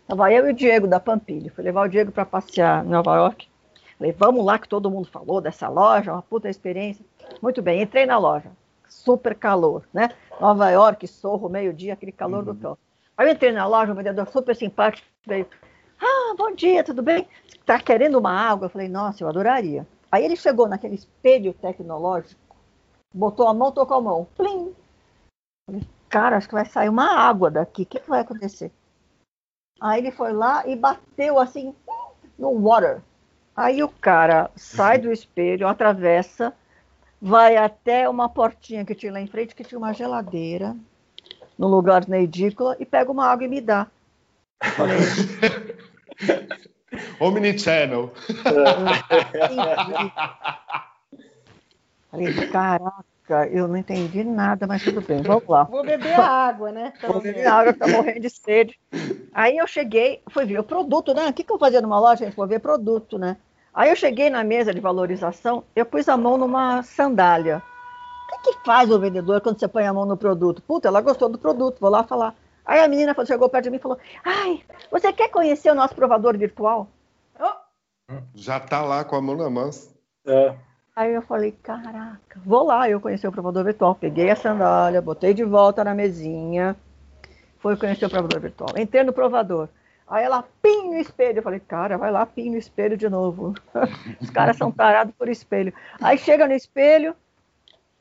Estava eu e o Diego da Pampilha. Fui levar o Diego para passear em Nova York. Falei, vamos lá que todo mundo falou dessa loja, uma puta experiência. Muito bem, entrei na loja. Super calor, né? Nova York, Sorro, meio-dia, aquele calor uhum. do céu. Aí eu entrei na loja, o vendedor super simpático veio. Ah, bom dia, tudo bem? Tá querendo uma água? Eu falei, nossa, eu adoraria. Aí ele chegou naquele espelho tecnológico, botou a mão, tocou a mão. Plim! Falei, cara, acho que vai sair uma água daqui. O que, que vai acontecer? Aí ele foi lá e bateu assim no water. Aí o cara sai do espelho, atravessa, vai até uma portinha que tinha lá em frente, que tinha uma geladeira, no lugar na edícula, e pega uma água e me dá. falei, Omnichannel. falei, caraca, eu não entendi nada, mas tudo bem, vamos lá. Vou beber água, né? Vou beber água, tá morrendo de sede. Aí eu cheguei, fui ver o produto, né? O que, que eu fazia numa loja? A gente foi ver produto, né? Aí eu cheguei na mesa de valorização, eu pus a mão numa sandália. O que, que faz o vendedor quando você põe a mão no produto? Puta, ela gostou do produto, vou lá falar. Aí a menina chegou perto de mim e falou: Ai, você quer conhecer o nosso provador virtual? Oh. Já tá lá com a mão na mão. É. Aí eu falei: Caraca, vou lá eu conhecer o provador virtual. Peguei a sandália, botei de volta na mesinha, fui conhecer o provador virtual. Entrei no provador. Aí ela pim no espelho. Eu falei, cara, vai lá, pim no espelho de novo. Os caras são tarados por espelho. Aí chega no espelho,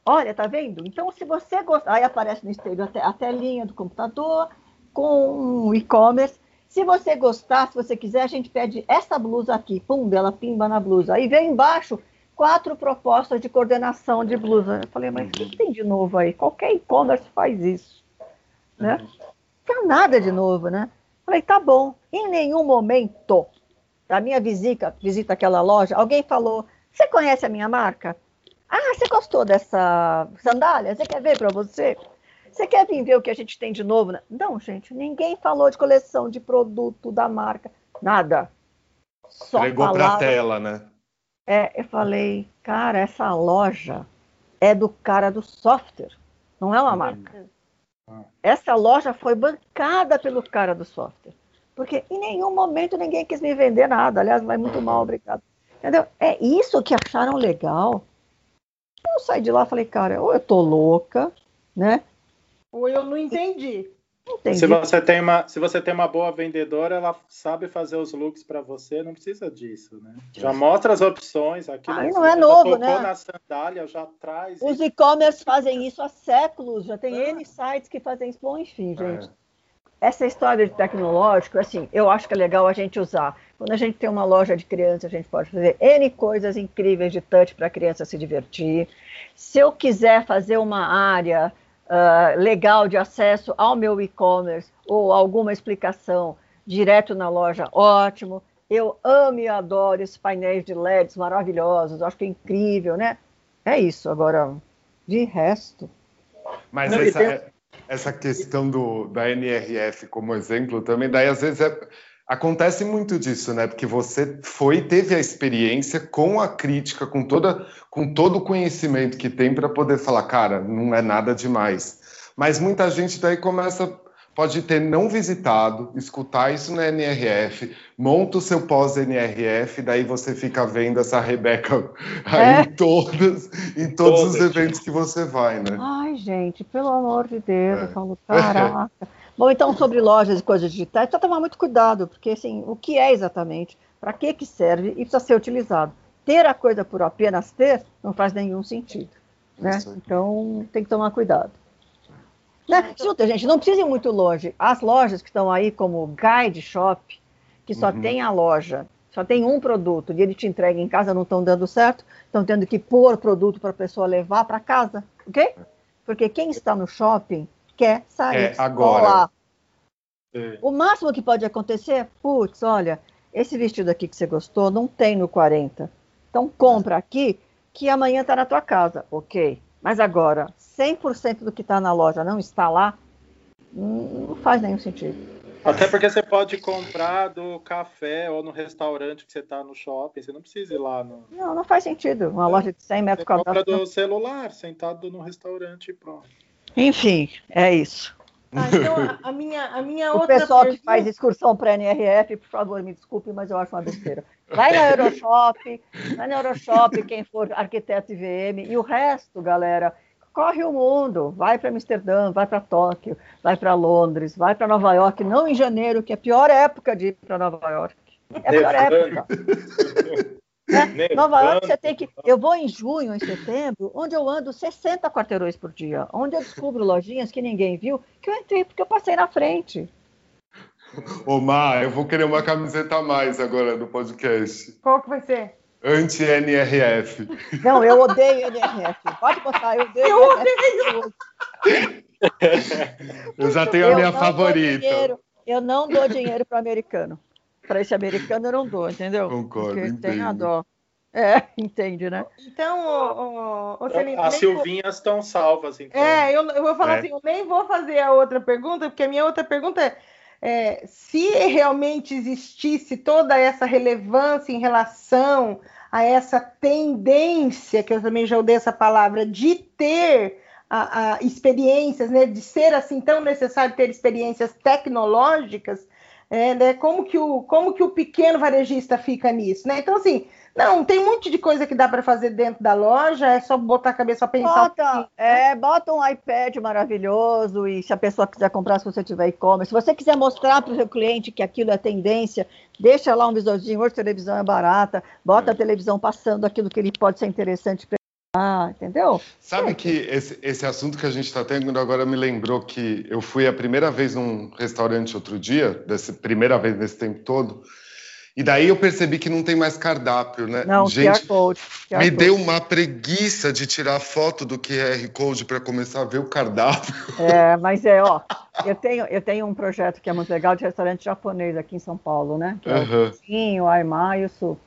olha, tá vendo? Então, se você gostar. Aí aparece no espelho a, telinha do computador com e-commerce. Se você gostar, se você quiser, a gente pede essa blusa aqui. Pum, ela pimba na blusa. Aí vem embaixo quatro propostas de coordenação de blusa. Eu falei, mas o que tem de novo aí? Qualquer e-commerce faz isso. Né? Não tem nada de novo, né? Falei, tá bom. Em nenhum momento da minha visita, visita àquela loja, alguém falou: Você conhece a minha marca? Ah, você gostou dessa sandália? Você quer ver para você? Você quer vir ver o que a gente tem de novo? Não, gente, ninguém falou de coleção de produto da marca, nada. Só Pregou para a tela, né? É, eu falei, cara, essa loja é do cara do software, não é uma marca. Essa loja foi bancada pelo cara do software. Porque em nenhum momento ninguém quis me vender nada. Aliás, vai muito mal, obrigado. Entendeu? É isso que acharam legal. Eu saí de lá e falei, cara, ou eu tô louca, né? Ou eu não entendi. Entendi. Se você tem uma, se você tem uma boa vendedora, ela sabe fazer os looks para você, não precisa disso, né? Já mostra as opções aqui. Ah, não é novo, né? na sandália, já traz. Os e-commerce fazem isso há séculos, já tem ah. N sites que fazem isso. Bom, enfim, é. gente. É. Essa história de tecnológico, assim, eu acho que é legal a gente usar. Quando a gente tem uma loja de crianças, a gente pode fazer N coisas incríveis de touch para a criança se divertir. Se eu quiser fazer uma área uh, legal de acesso ao meu e-commerce ou alguma explicação direto na loja, ótimo. Eu amo e adoro esses painéis de LEDs maravilhosos, acho que é incrível, né? É isso. Agora, de resto. Mas Não, essa, tem... essa questão do, da NRF como exemplo também, daí às vezes é, Acontece muito disso, né? Porque você foi, teve a experiência com a crítica, com toda, com todo o conhecimento que tem para poder falar, cara, não é nada demais. Mas muita gente daí começa pode ter não visitado, escutar isso na NRF, monta o seu pós-NRF, daí você fica vendo essa Rebeca aí é. em, todas, em todos Todas. os eventos que você vai, né? Ai, gente, pelo amor de Deus, é. eu falo, caraca. Bom, então, sobre lojas e coisas digitais, precisa tomar muito cuidado, porque, assim, o que é exatamente, para que que serve e precisa ser utilizado. Ter a coisa por apenas ter não faz nenhum sentido, né? Então, tem que tomar cuidado. Né? Escuta, gente, não precisa ir muito longe. As lojas que estão aí, como Guide Shop, que só uhum. tem a loja, só tem um produto e ele te entrega em casa, não estão dando certo, estão tendo que pôr produto para a pessoa levar para casa, ok? Porque quem está no shopping quer sair é, agora. É. O máximo que pode acontecer é, putz, olha, esse vestido aqui que você gostou não tem no 40. Então compra aqui que amanhã está na tua casa, ok? Mas agora, 100% do que está na loja não está lá, não faz nenhum sentido. Até porque você pode comprar do café ou no restaurante que você está no shopping, você não precisa ir lá. No... Não, não faz sentido. Uma é. loja de 100 metros quadrados. Compra do celular, sentado no restaurante e pronto. Enfim, é isso. Ah, então a, a, minha, a minha o outra. O pessoal pergunta... que faz excursão para a NRF, por favor, me desculpe, mas eu acho uma besteira. Vai na Euroshop, vai na Euroshop, quem for arquiteto IVM, e o resto, galera, corre o mundo, vai para Amsterdã, vai para Tóquio, vai para Londres, vai para Nova York, não em janeiro, que é a pior época de ir para Nova York. É a pior época. É, Nova York você tem que. Eu vou em junho, em setembro, onde eu ando 60 quarteirões por dia, onde eu descubro lojinhas que ninguém viu, que eu entrei porque eu passei na frente. Ô, Mar, eu vou querer uma camiseta a mais agora no podcast. Qual que vai ser? Anti-NRF. Não, eu odeio NRF. Pode botar, eu odeio. Eu odeio. eu já tenho a minha favorita. Eu não dou dinheiro para americano para esse americano eu não dou, entendeu? Concordo, Porque entendo. tem a dó. É, entende, né? Então, ô, ô, ô, Celina, As Silvinhas estão salvas, então. É, eu, eu vou falar é. assim, eu nem vou fazer a outra pergunta, porque a minha outra pergunta é, é se realmente existisse toda essa relevância em relação a essa tendência, que eu também já odeio essa palavra, de ter a, a experiências, né, de ser assim tão necessário ter experiências tecnológicas, é, né? Como que, o, como que o pequeno varejista fica nisso, né? Então, assim, não, tem um monte de coisa que dá para fazer dentro da loja, é só botar a cabeça a pensar. Bota, um é, bota um iPad maravilhoso e se a pessoa quiser comprar, se você tiver e-commerce, se você quiser mostrar para o seu cliente que aquilo é tendência, deixa lá um visorzinho, hoje a televisão é barata, bota a televisão passando aquilo que ele pode ser interessante para ah, entendeu? Sabe é. que esse, esse assunto que a gente está tendo agora me lembrou que eu fui a primeira vez num restaurante outro dia, dessa primeira vez nesse tempo todo, e daí eu percebi que não tem mais cardápio, né? Não, gente, QR Code. QR me deu uma preguiça de tirar foto do QR Code para começar a ver o cardápio. É, mas é, ó, eu tenho, eu tenho um projeto que é muito legal de restaurante japonês aqui em São Paulo, né? Que é uhum. o Cozinho, o Aimai e o Sul.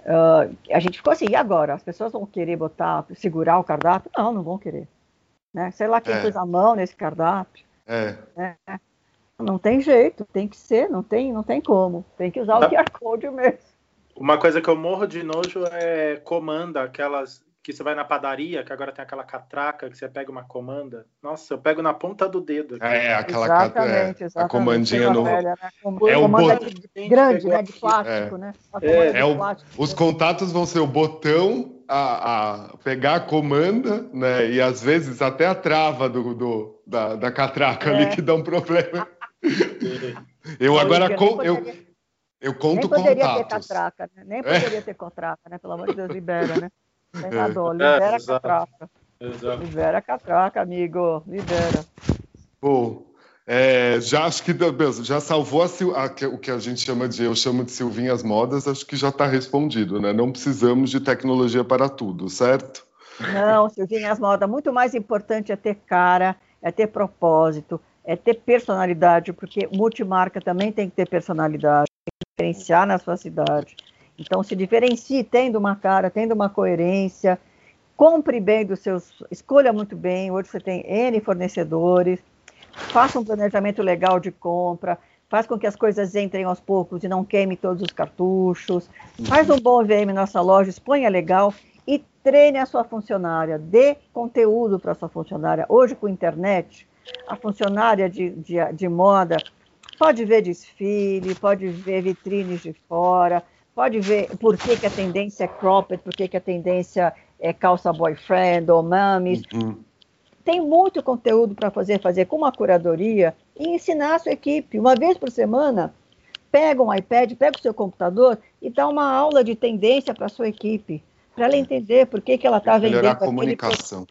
Uh, a gente ficou assim, e agora? As pessoas vão querer botar, segurar o cardápio? Não, não vão querer. Né? Sei lá quem é. pôs a mão nesse cardápio. É. Né? Não tem jeito, tem que ser, não tem, não tem como. Tem que usar o QR Code mesmo. Uma coisa que eu morro de nojo é comanda, aquelas que você vai na padaria, que agora tem aquela catraca que você pega uma comanda. Nossa, eu pego na ponta do dedo. Aqui. É, aquela exatamente, é, a comandinha no. Velha, né? É o botão grande, né? De plástico, é. né? É, é o... Os contatos vão ser o botão a, a, pegar a comanda, né? E às vezes até a trava do, do da, da, catraca ali é. que dá um problema. eu agora com, eu, eu conto Nem poderia contatos. ter catraca, né? Nem poderia ter catraca, né? Pelo amor de Deus, libera, né? Senador, é. libera a catraca. Exato. Libera a catraca, amigo. Libera. Bom, é, já acho que já salvou a, a, o que a gente chama de, eu chamo de Silvinhas Modas, acho que já está respondido, né? Não precisamos de tecnologia para tudo, certo? Não, Silvinhas Modas, muito mais importante é ter cara, é ter propósito, é ter personalidade, porque multimarca também tem que ter personalidade, tem que diferenciar na sua cidade. Então, se diferencie tendo uma cara, tendo uma coerência, compre bem dos seus, escolha muito bem. Hoje você tem N fornecedores, faça um planejamento legal de compra, faz com que as coisas entrem aos poucos e não queime todos os cartuchos, faz um bom VM na nossa loja, exponha legal e treine a sua funcionária, dê conteúdo para a sua funcionária. Hoje, com internet, a funcionária de, de, de moda pode ver desfile, pode ver vitrines de fora, pode ver por que, que a tendência é cropped, por que, que a tendência é calça boyfriend ou mames. Uhum. Tem muito conteúdo para fazer, fazer com uma curadoria e ensinar a sua equipe. Uma vez por semana, pega um iPad, pega o seu computador e dá uma aula de tendência para a sua equipe, para ela entender por que, que ela está vendendo. Melhorar a comunicação.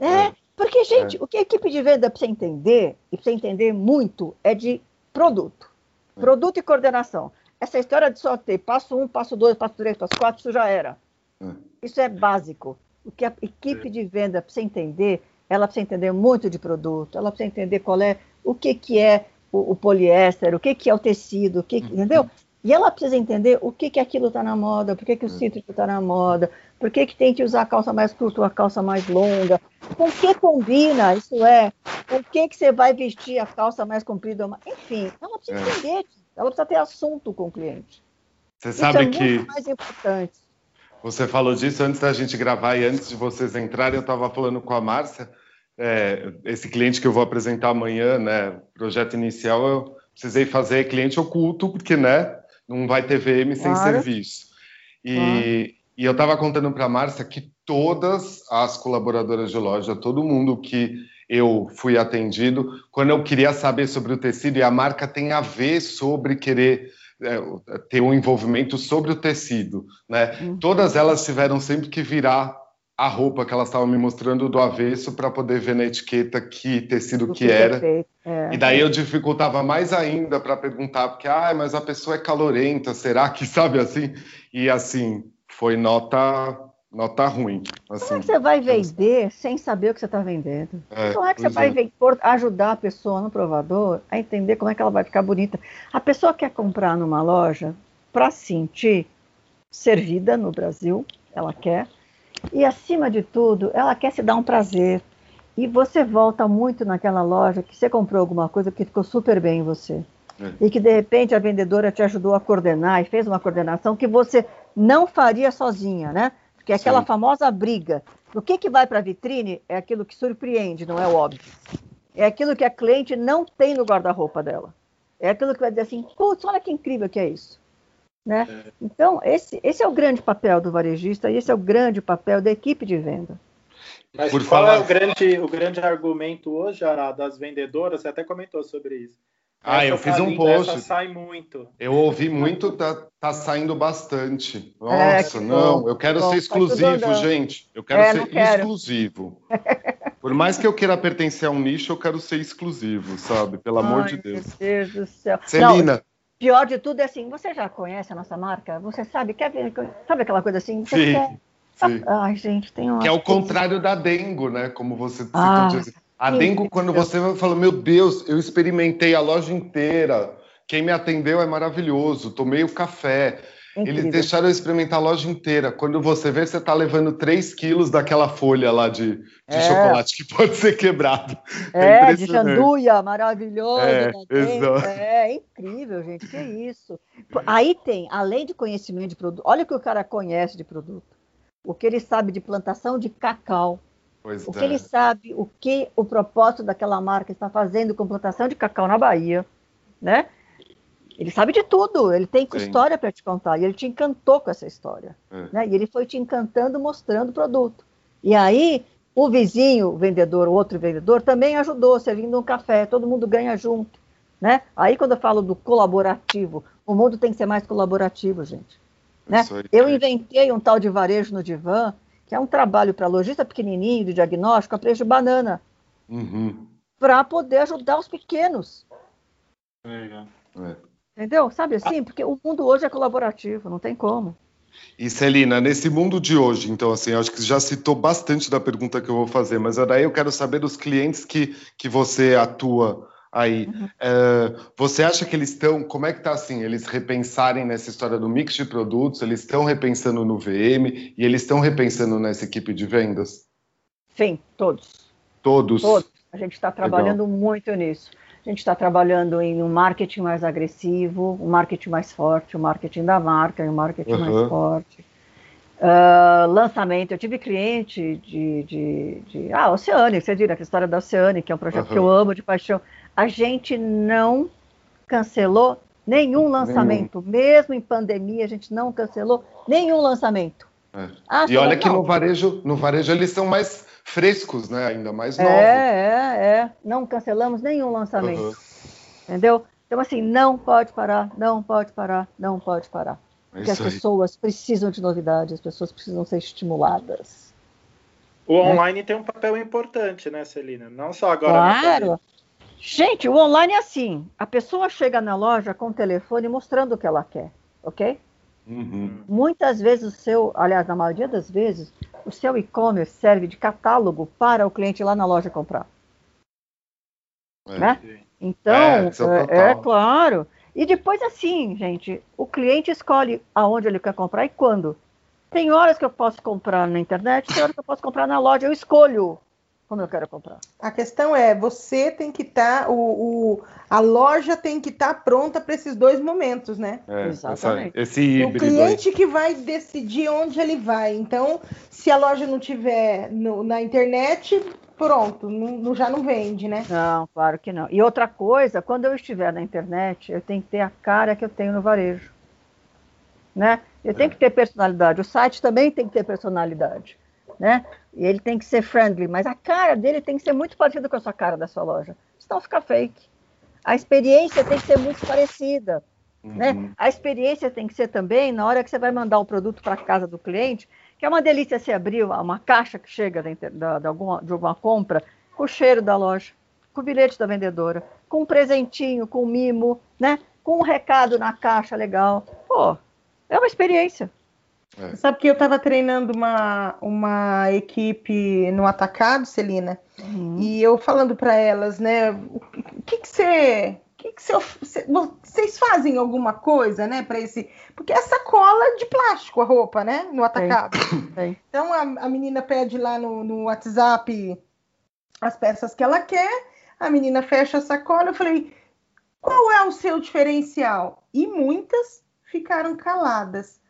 É, é, porque, gente, é. o que a equipe de venda precisa entender, e precisa entender muito, é de produto. É. Produto e coordenação. Essa história de só ter passo um, passo dois, passo três, passo quatro, isso já era. É. Isso é básico. O que a equipe de venda precisa entender, ela precisa entender muito de produto, ela precisa entender qual é, o que, que é o, o poliéster, o que, que é o tecido, o que, uhum. entendeu? E ela precisa entender o que, que aquilo está na moda, por que, que o uhum. cítrico está na moda, por que, que tem que usar a calça mais curta ou a calça mais longa, com que combina, isso é, com que, que você vai vestir a calça mais comprida, enfim, ela precisa é. entender, ela precisa ter assunto com o cliente. Você isso sabe é que. Muito mais importante. Você falou disso antes da gente gravar e antes de vocês entrarem, eu estava falando com a Márcia é, esse cliente que eu vou apresentar amanhã, né, projeto inicial, eu precisei fazer cliente oculto, porque, né, não vai ter VM sem claro. serviço. E. e eu estava contando para a Márcia que todas as colaboradoras de loja, todo mundo que eu fui atendido, quando eu queria saber sobre o tecido, e a marca tem a ver sobre querer é, ter um envolvimento sobre o tecido, né? Uhum. Todas elas tiveram sempre que virar a roupa que elas estavam me mostrando do avesso para poder ver na etiqueta que tecido que, que era. É. E daí eu dificultava mais ainda para perguntar, porque, ah, mas a pessoa é calorenta, será que sabe assim? E assim, foi nota nota ruim. Assim. Como é que você vai vender sem saber o que você está vendendo? É, como é que você vai é. ajudar a pessoa no provador a entender como é que ela vai ficar bonita? A pessoa quer comprar numa loja para sentir servida no Brasil, ela quer, e, acima de tudo, ela quer se dar um prazer. E você volta muito naquela loja que você comprou alguma coisa que ficou super bem em você. É. E que, de repente, a vendedora te ajudou a coordenar e fez uma coordenação que você não faria sozinha, né? Porque é aquela Sim. famosa briga. O que, que vai para a vitrine é aquilo que surpreende, não é o óbvio. É aquilo que a cliente não tem no guarda-roupa dela. É aquilo que vai dizer assim, putz, olha que incrível que é isso. Né? É. Então, esse, esse é o grande papel do varejista e esse é o grande papel da equipe de venda. Mas Por qual falar... é o grande, o grande argumento hoje, Ará, das vendedoras? Você até comentou sobre isso. Ah, eu fiz um post. sai muito. Eu ouvi muito, tá, tá saindo bastante. É, Nossa, é, não, bom, eu quero bom, ser exclusivo, gente. Eu quero é, ser quero. exclusivo. Por mais que eu queira pertencer a um nicho, eu quero ser exclusivo, sabe? Pelo Ai, amor de Deus. Meu Deus do céu. Celina, não, Pior de tudo é assim, você já conhece a nossa marca? Você sabe, quer ver? Sabe aquela coisa assim? Você sim, quer... sim. Ai, gente, tem uma. Que é o contrário da Dengo, né? Como você ah, A Dengo, quando você fala, meu Deus, eu experimentei a loja inteira. Quem me atendeu é maravilhoso, tomei o café. Eles deixaram eu experimentar a loja inteira. Quando você vê, você está levando 3 quilos daquela folha lá de, de é. chocolate que pode ser quebrado. É, é de janduia, maravilhoso. É, é, incrível, gente, que isso. Aí tem, além de conhecimento de produto, olha o que o cara conhece de produto. O que ele sabe de plantação de cacau. Pois o que ele é. sabe, o que o propósito daquela marca está fazendo com plantação de cacau na Bahia, né? Ele sabe de tudo, ele tem Sim. história para te contar, e ele te encantou com essa história. É. Né? E ele foi te encantando mostrando o produto. E aí, o vizinho, o vendedor, o outro vendedor, também ajudou, servindo um café, todo mundo ganha junto. Né? Aí, quando eu falo do colaborativo, o mundo tem que ser mais colaborativo, gente. Né? Eu inventei um tal de varejo no divã, que é um trabalho para lojista pequenininho de diagnóstico a preço de banana, uhum. para poder ajudar os pequenos. É. Entendeu? Sabe assim? Porque o mundo hoje é colaborativo, não tem como. E Celina, nesse mundo de hoje, então, assim, acho que já citou bastante da pergunta que eu vou fazer, mas daí eu quero saber dos clientes que, que você atua aí. Uhum. É, você acha que eles estão, como é que tá assim, eles repensarem nessa história do mix de produtos, eles estão repensando no VM e eles estão repensando nessa equipe de vendas? Sim, todos. Todos? Todos. A gente está trabalhando Legal. muito nisso. A gente está trabalhando em um marketing mais agressivo, um marketing mais forte, o um marketing da marca, um marketing uhum. mais forte. Uh, lançamento, eu tive cliente de, de, de ah, Oceanic, você diria, a história da Oceanic, que é um projeto uhum. que eu amo de paixão. A gente não cancelou nenhum lançamento, nenhum. mesmo em pandemia, a gente não cancelou nenhum lançamento. É. Ah, e olha que no varejo, no varejo eles são mais frescos, né? Ainda mais novos. É, é, é. Não cancelamos nenhum lançamento. Uhum. Entendeu? Então, assim, não pode parar, não pode parar, não pode parar. É Porque as pessoas precisam de novidade, as pessoas precisam ser estimuladas. O né? online é. tem um papel importante, né, Celina? Não só agora. Claro. Gente, o online é assim: a pessoa chega na loja com o telefone mostrando o que ela quer, ok? Uhum. Muitas vezes o seu, aliás, na maioria das vezes, o seu e-commerce serve de catálogo para o cliente lá na loja comprar. É. Né? Então, é, é, é claro. E depois, assim, gente, o cliente escolhe aonde ele quer comprar e quando. Tem horas que eu posso comprar na internet, tem horas que eu posso comprar na loja, eu escolho como eu quero comprar. A questão é, você tem que estar, tá, o, o, a loja tem que estar tá pronta para esses dois momentos, né? É, Exatamente. Essa, esse o cliente aí. que vai decidir onde ele vai. Então, se a loja não tiver no, na internet, pronto, não, já não vende, né? Não, claro que não. E outra coisa, quando eu estiver na internet, eu tenho que ter a cara que eu tenho no varejo. Né? Eu tenho é. que ter personalidade. O site também tem que ter personalidade. Né? E ele tem que ser friendly, mas a cara dele tem que ser muito parecida com a sua cara da sua loja. Senão fica fake. A experiência tem que ser muito parecida. Uhum. Né? A experiência tem que ser também na hora que você vai mandar o produto para casa do cliente, que é uma delícia se abrir uma caixa que chega de, de, de, alguma, de alguma compra com o cheiro da loja, com o bilhete da vendedora, com um presentinho, com um mimo, né? com um recado na caixa legal. Pô, é uma experiência. É. Sabe que eu estava treinando uma, uma equipe no atacado, Celina, uhum. e eu falando para elas, né, o que que você que, que você, vocês fazem alguma coisa, né, para esse. Porque é sacola de plástico a roupa, né, no atacado. Então a, a, menina pede lá no, no WhatsApp as peças que ela quer, a menina fecha a sacola. Eu falei, qual é o seu diferencial? E muitas ficaram caladas.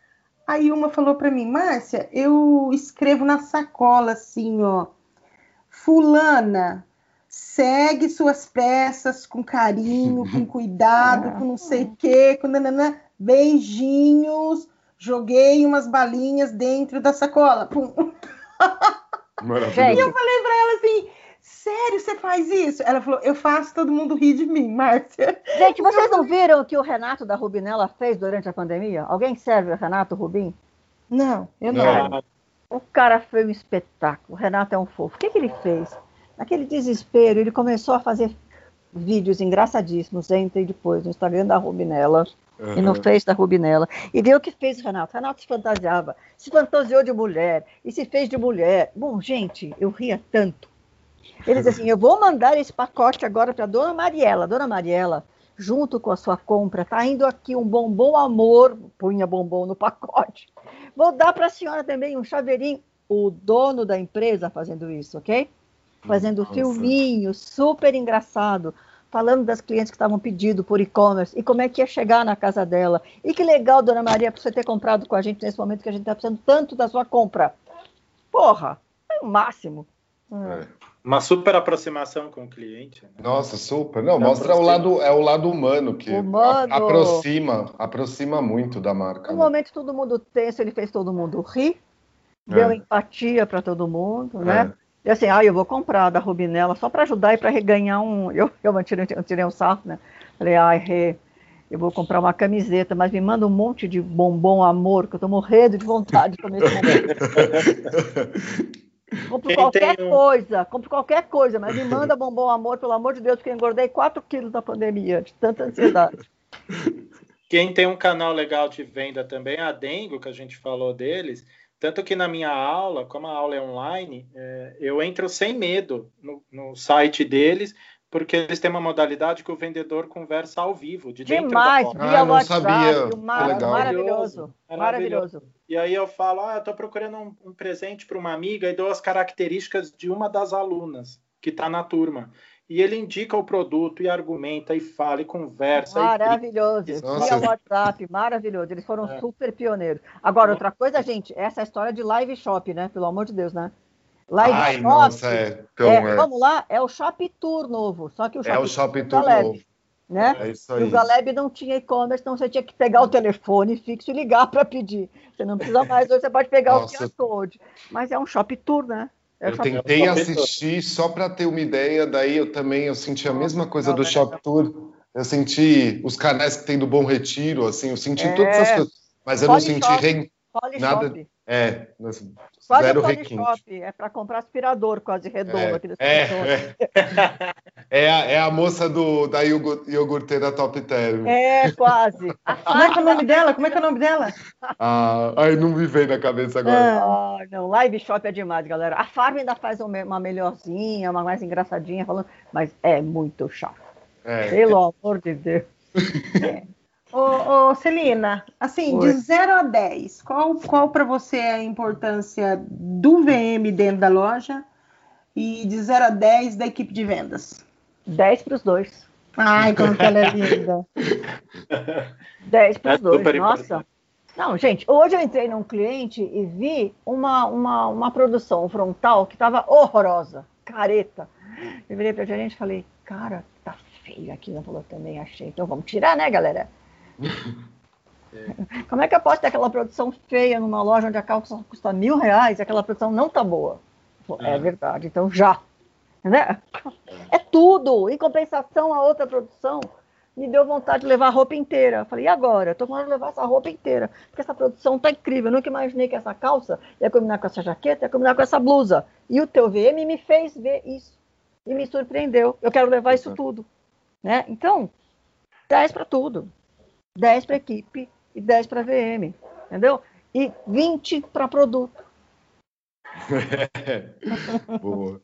Aí uma falou para mim, Márcia, eu escrevo na sacola assim, ó, fulana segue suas peças com carinho, com cuidado, com não sei o quê, com nananã, beijinhos, joguei umas balinhas dentro da sacola. Pum. E eu falei para ela assim, sério, você faz isso? Ela falou, eu faço todo mundo rir de mim, Márcia. Gente, vocês não viram o que o Renato da Rubinella fez durante a pandemia? Alguém serve o Renato Rubim? Não, eu não. não. O cara foi um espetáculo. O Renato é um fofo. O que, que ele fez? Naquele desespero, ele começou a fazer vídeos engraçadíssimos, entre e depois, no Instagram da Rubinella uhum. e no Face da Rubinella. E viu o que fez o Renato. O Renato se fantasiava, se fantasiou de mulher e se fez de mulher. Bom, gente, eu ria tanto. Ele disse assim: Eu vou mandar esse pacote agora para dona Mariela. Dona Mariela, junto com a sua compra, tá indo aqui um bombom amor, punha bombom no pacote. Vou dar para a senhora também um chaveirinho. O dono da empresa fazendo isso, ok? fazendo Nossa. filminho super engraçado, falando das clientes que estavam pedindo por e-commerce e como é que ia chegar na casa dela. E que legal, dona Maria, para você ter comprado com a gente nesse momento que a gente está precisando tanto da sua compra. Porra, é o máximo. É. Uma super aproximação com o cliente. Né? Nossa, super. Não, mostra o lado, é o lado humano que humano. aproxima, aproxima muito da marca. No né? momento todo mundo tenso, ele fez todo mundo rir, é. deu empatia para todo mundo, né? É. E assim, ah, eu vou comprar da Rubinella só para ajudar e para reganhar um. Eu, eu, tirei, eu tirei um sarro, né? Falei, ai, eu vou comprar uma camiseta, mas me manda um monte de bombom amor, que eu tô morrendo de vontade de comer esse bombom. Compre qualquer um... coisa, compre qualquer coisa, mas me manda bombom amor, pelo amor de Deus, porque eu engordei 4 quilos da pandemia, de tanta ansiedade. Quem tem um canal legal de venda também, a Dengo, que a gente falou deles, tanto que na minha aula, como a aula é online, é, eu entro sem medo no, no, site deles, porque eles têm uma modalidade que o vendedor conversa ao vivo, de dentro Demais, da via ah, não sabia. Mar maravilhoso, maravilhoso. E aí eu falo, ah, eu estou procurando um, um presente para uma amiga e dou as características de uma das alunas que está na turma. e ele indica o produto e argumenta e fala e conversa. Maravilhoso. E... Via WhatsApp, maravilhoso. Eles foram é. super pioneiros. Agora, outra coisa, gente, essa é história de live shop, né? Pelo amor de Deus, né? Live Ai, shop. Nossa, é. Então, é, é. Vamos lá, é o Shop Tour novo. Só que o Shop, é o shop Tour novo. Né? É isso aí. E o Galeb não tinha e-commerce, então você tinha que pegar o telefone fixo e ligar para pedir. Você não precisa mais, hoje você pode pegar Nossa. o QR Code. Mas é um Shop Tour, né? É eu tentei assistir só para ter uma ideia, daí eu também eu senti a mesma coisa do Shop Tour. Eu senti os canais que tem do Bom Retiro, assim, eu senti é. todas essas coisas, mas eu não senti nada. É, quase zero requinte. É para comprar aspirador quase redondo. É, é, é. É, a, é a moça do, da iogurteira Top Term. É, quase. Como é que é o nome dela? Como é que é o nome dela? Ah, ai, não me vem na cabeça agora. Ah, não, live shop é demais, galera. A Farm ainda faz uma melhorzinha, uma mais engraçadinha, falando, mas é muito chato. É. Pelo amor de Deus. É. Ô, ô, Celina, assim, Oi. de 0 a 10, qual, qual para você é a importância do VM dentro da loja e de 0 a 10 da equipe de vendas? 10 para os dois. Ai, como que ela é linda. 10 para os é dois, nossa. Não, gente, hoje eu entrei num cliente e vi uma, uma, uma produção frontal que estava horrorosa, careta. Eu virei para a gerente e falei, cara, tá feio aqui. Ela falou, também achei. Então vamos tirar, né, galera? É. Como é que eu posso ter aquela produção feia numa loja onde a calça custa mil reais e aquela produção não tá boa? é. é verdade, então já. Né? É tudo. Em compensação, a outra produção me deu vontade de levar a roupa inteira. Eu falei, e agora? Estou com de levar essa roupa inteira, porque essa produção tá incrível. Eu nunca imaginei que essa calça ia combinar com essa jaqueta, ia combinar com essa blusa. E o teu VM me fez ver isso. E me surpreendeu. Eu quero levar isso tudo. Né? Então, 10 para tudo. 10 para equipe e 10 para VM, entendeu? E 20 para produto. Boa.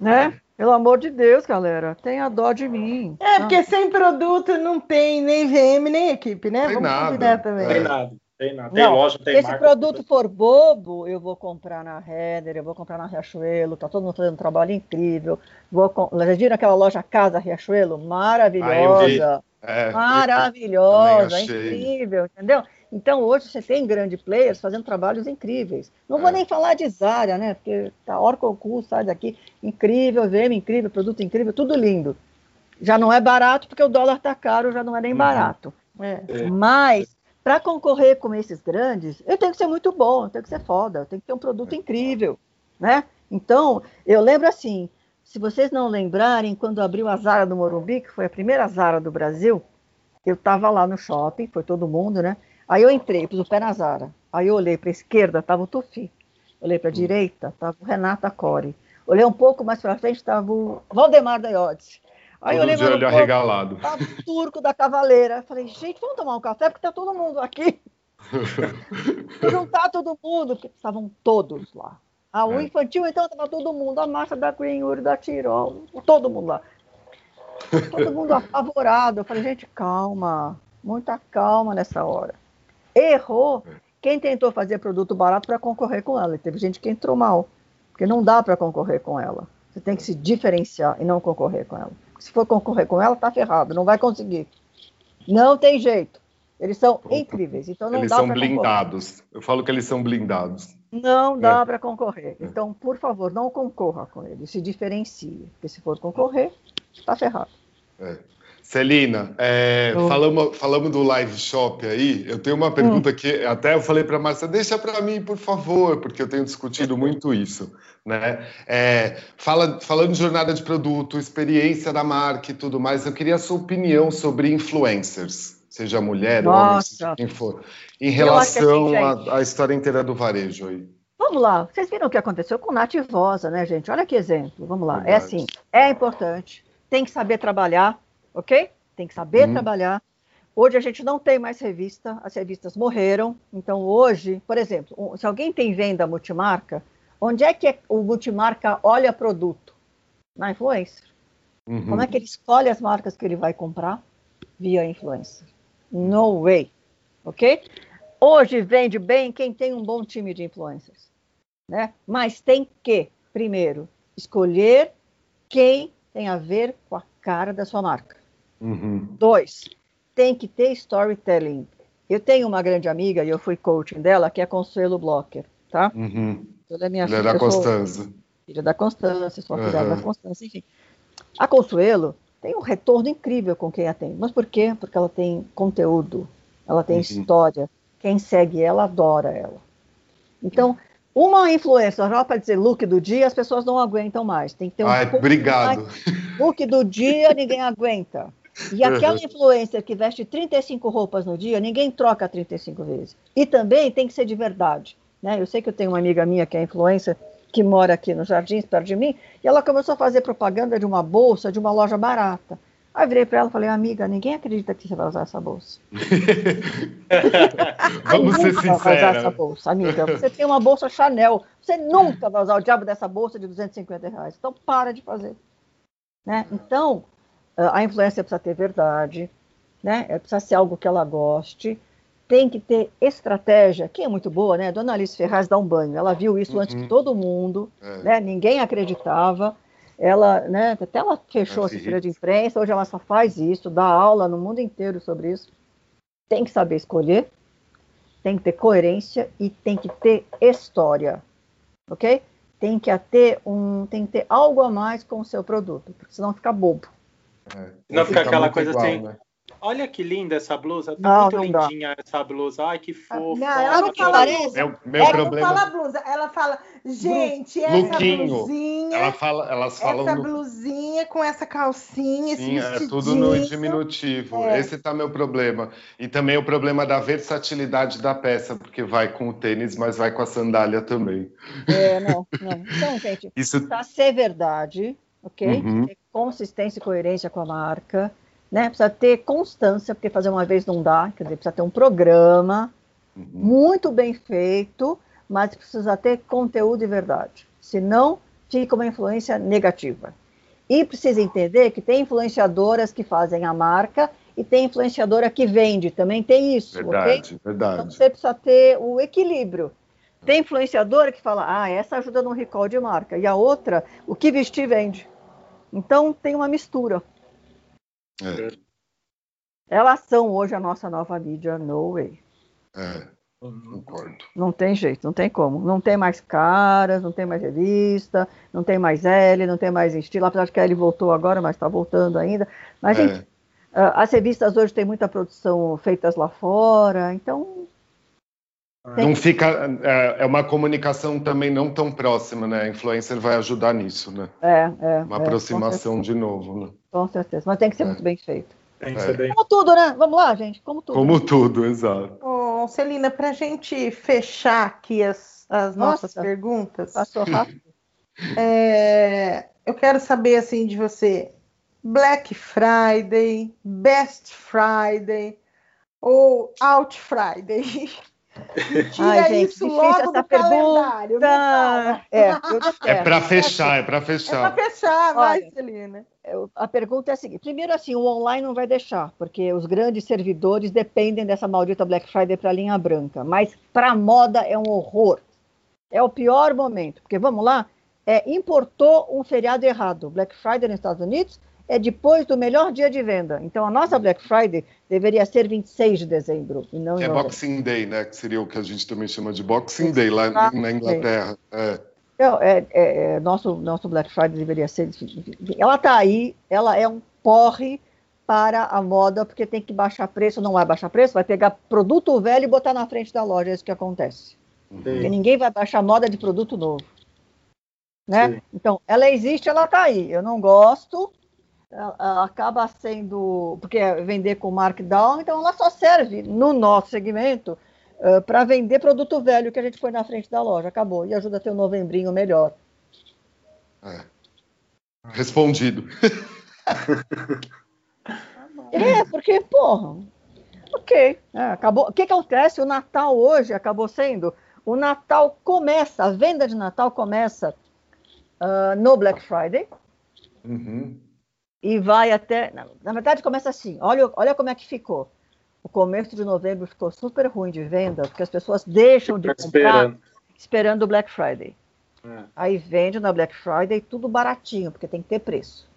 Né? Pelo amor de Deus, galera, tenha dó de mim. É, porque sem produto não tem nem VM nem equipe, né? Tem Vamos nada. também. Tem nada. Tem, tem não, loja, tem Se esse produto for bobo, eu vou comprar na Header, eu vou comprar na Riachuelo, tá todo mundo fazendo um trabalho incrível. Vou, já viram aquela loja Casa Riachuelo? Maravilhosa. É, Maravilhosa, incrível, entendeu? Então, hoje você tem grandes players fazendo trabalhos incríveis. Não é. vou nem falar de Zara, né? Porque tá Orcocu, sai daqui, incrível, VM incrível, produto incrível, tudo lindo. Já não é barato porque o dólar tá caro, já não é nem uhum. barato. É. É. Mas, para concorrer com esses grandes, eu tenho que ser muito bom, eu tenho que ser foda, eu tenho que ter um produto incrível, né? Então, eu lembro assim, se vocês não lembrarem, quando abriu a Zara do Morumbi, que foi a primeira Zara do Brasil, eu estava lá no shopping, foi todo mundo, né? Aí eu entrei, pus o pé na Zara. Aí eu olhei para a esquerda, estava o Tufi. Olhei para a hum. direita, estava o Renata Core. Olhei um pouco mais para frente, estava o Valdemar da Aí eu olhei mais um arregalado. O Turco da Cavaleira. Falei, gente, vamos tomar um café, porque está todo mundo aqui. Juntar todo mundo, porque estavam todos lá. Ah, o é. infantil, então, estava todo mundo, a marcha da Greenwood, da Tirol, todo mundo lá. Todo mundo apavorado. Eu falei, gente, calma, muita calma nessa hora. Errou é. quem tentou fazer produto barato para concorrer com ela. E teve gente que entrou mal, porque não dá para concorrer com ela. Você tem que se diferenciar e não concorrer com ela. Se for concorrer com ela, tá ferrado, não vai conseguir. Não tem jeito. Eles são Opa. incríveis. Então não eles dá são blindados. Concorrer. Eu falo que eles são blindados. Não dá é. para concorrer. É. Então, por favor, não concorra com ele. Se diferencie. Porque se for concorrer, está ferrado. É. Celina, é, falamos, falamos do live shop aí. Eu tenho uma pergunta hum. que até eu falei para a Márcia, deixa para mim, por favor, porque eu tenho discutido muito isso. Né? É, fala, falando de jornada de produto, experiência da marca e tudo mais, eu queria a sua opinião sobre influencers seja mulher, Nossa. homem, seja quem for, em relação assim, à história inteira do varejo aí. Vamos lá, vocês viram o que aconteceu com Nath Vosa, né, gente? Olha que exemplo, vamos lá. É Verdade. É assim, é importante, tem que saber trabalhar, ok? Tem que saber hum. trabalhar. Hoje a gente não tem mais revista, as revistas morreram. Então hoje, por exemplo, se alguém tem venda multimarca, onde é que é o multimarca olha produto? Na influencer. Uhum. Como é que ele escolhe as marcas que ele vai comprar? Via influencer. No way. Ok? Hoje vende bem quem tem um bom time de influencers. Né? Mas tem que, primeiro, escolher quem tem a ver com a cara da sua marca. Uhum. Dois, tem que ter storytelling. Eu tenho uma grande amiga, e eu fui coaching dela, que é Consuelo Blocker, tá? Uhum. Ela é minha Ele é da Constança. Filha da Constância, sou filha da Constância, enfim. A Consuelo tem um retorno incrível com quem a tem. Mas por quê? Porque ela tem conteúdo, ela tem uhum. história. Quem segue ela adora ela. Então, uma influência só para dizer look do dia, as pessoas não aguentam mais. Tem que ter um Ai, obrigado. Look do dia, ninguém aguenta. E aquela uhum. influencer que veste 35 roupas no dia, ninguém troca 35 vezes. E também tem que ser de verdade. Né? Eu sei que eu tenho uma amiga minha que é influencer, que mora aqui nos Jardins, perto de mim, e ela começou a fazer propaganda de uma bolsa de uma loja barata. Aí virei para ela e falei, amiga, ninguém acredita que você vai usar essa bolsa. Vamos ser sinceros. Vai usar essa bolsa, amiga. Você tem uma bolsa Chanel. Você nunca vai usar o diabo dessa bolsa de 250 reais. Então, para de fazer. Né? Então, a influência precisa ter verdade, né? É, precisa ser algo que ela goste. Tem que ter estratégia, que é muito boa, né? Dona Alice Ferraz dá um banho. Ela viu isso uhum. antes de todo mundo, é. né? Ninguém acreditava. Ela, né, até ela fechou a assessoria de imprensa, hoje ela só faz isso, dá aula no mundo inteiro sobre isso. Tem que saber escolher, tem que ter coerência e tem que ter história, ok? Tem que ter um, tem que ter algo a mais com o seu produto, porque senão fica bobo. É, não fica aquela coisa igual, assim. Né? Olha que linda essa blusa. Tá não, muito não lindinha dá. essa blusa. Ai, que fofa. Não, ela não fala blusa. Meu, meu ela problema... não fala blusa. Ela fala, gente, essa Luquinho. blusinha. Ela fala, elas falam essa blusinha com essa calcinha, esse Sim, é tudo no diminutivo. É. Esse tá meu problema. E também o problema da versatilidade da peça, porque vai com o tênis, mas vai com a sandália também. É, não, não. Então, gente, Isso... pra ser verdade, ok? Uhum. Consistência e coerência com a marca né? Precisa ter constância, porque fazer uma vez não dá, quer dizer, precisa ter um programa uhum. muito bem feito, mas precisa ter conteúdo e verdade. Senão, fica uma influência negativa. E precisa entender que tem influenciadoras que fazem a marca e tem influenciadora que vende, também tem isso, verdade, ok? Verdade. Então você precisa ter o equilíbrio. Tem influenciadora que fala, ah, essa ajuda no recall de marca, e a outra, o que vestir vende. Então tem uma mistura. É. Elas são hoje a nossa nova mídia, no way. É, concordo. Não tem jeito, não tem como. Não tem mais caras, não tem mais revista, não tem mais L, não tem mais estilo. Apesar de que a L voltou agora, mas está voltando ainda. Mas, é. gente, as revistas hoje têm muita produção feitas lá fora, então não fica. É, é, uma comunicação também não tão próxima, né? A influencer vai ajudar nisso, né? É, é. Uma é, aproximação de novo, né? Com certeza. Mas tem que ser é. muito bem feito. Tem que ser bem. Como tudo, né? Vamos lá, gente. Como tudo. Como tudo, exato. Celina, para a gente fechar aqui as, as nossas Nossa, perguntas. Passou rápido. É, eu quero saber assim de você. Black Friday, Best Friday ou Out Friday? Ai, gente, isso logo essa pergunta. É, é para fechar, é para fechar. É para fechar, vai, Olha, Celina. A pergunta é a seguinte: primeiro, assim, o online não vai deixar, porque os grandes servidores dependem dessa maldita Black Friday para a linha branca. Mas para a moda é um horror. É o pior momento, porque vamos lá, é, importou um feriado errado, Black Friday nos Estados Unidos, é depois do melhor dia de venda. Então, a nossa Black Friday deveria ser 26 de dezembro. E não é Boxing Day, né? Que seria o que a gente também chama de Boxing Day lá na Inglaterra. É. Então, é, é, é, nosso, nosso Black Friday deveria ser. Ela está aí, ela é um porre para a moda, porque tem que baixar preço, não vai baixar preço, vai pegar produto velho e botar na frente da loja, é isso que acontece. Uhum. Porque ninguém vai baixar moda de produto novo. Né? Então, ela existe, ela está aí. Eu não gosto, ela acaba sendo, porque é vender com markdown, então ela só serve no nosso segmento uh, para vender produto velho que a gente põe na frente da loja, acabou, e ajuda a ter um novembrinho melhor. É. Respondido. é, porque, porra, ok, é, acabou. O que, que acontece? O Natal hoje acabou sendo, o Natal começa, a venda de Natal começa uh, no Black Friday, uhum e vai até. Na verdade, começa assim: olha, olha como é que ficou. O começo de novembro ficou super ruim de venda, porque as pessoas deixam de comprar esperando, esperando o Black Friday. É. Aí vende na Black Friday tudo baratinho, porque tem que ter preço.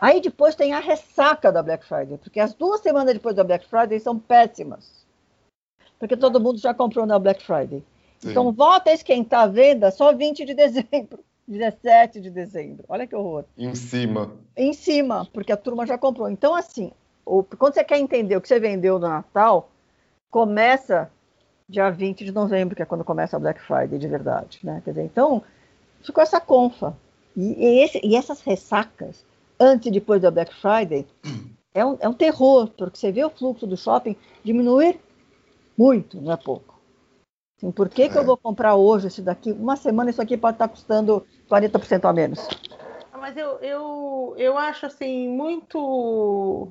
Aí depois tem a ressaca da Black Friday, porque as duas semanas depois da Black Friday são péssimas. Porque todo mundo já comprou na Black Friday. Sim. Então volta a esquentar a venda só 20 de dezembro, 17 de dezembro. Olha que horror. Em cima. Em cima, porque a turma já comprou. Então, assim, quando você quer entender o que você vendeu no Natal, começa dia 20 de novembro, que é quando começa a Black Friday de verdade. Né? Quer dizer, então, ficou essa confa. E, e, esse, e essas ressacas antes e depois da Black Friday, é um, é um terror, porque você vê o fluxo do shopping diminuir muito, não é pouco. Assim, por que, que eu é. vou comprar hoje esse daqui? Uma semana isso aqui pode estar custando 40% a menos. Mas eu, eu, eu acho assim, muito.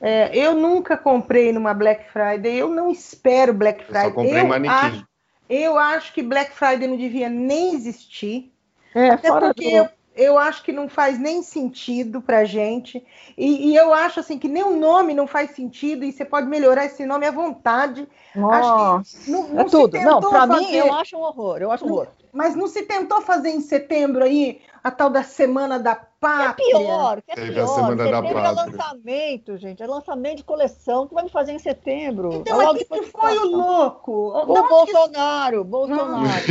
É, eu nunca comprei numa Black Friday, eu não espero Black Friday. Eu só comprei eu manequim. Acho, eu acho que Black Friday não devia nem existir. É, até porque do eu acho que não faz nem sentido para gente. E, e, eu acho assim que nem o nome não faz sentido e você pode melhorar esse nome à vontade. Nossa, não, não é tudo. Não, para mim eu acho um horror. Eu acho um horror. Mas não se tentou fazer em setembro aí a tal da Semana da Pátria? É pior, que é Teve pior. A Semana setembro da é Pátria. é lançamento, gente. É lançamento de coleção que vai me fazer em setembro. Então, é aqui que foi o louco? O Bolsonaro, que... Bolsonaro.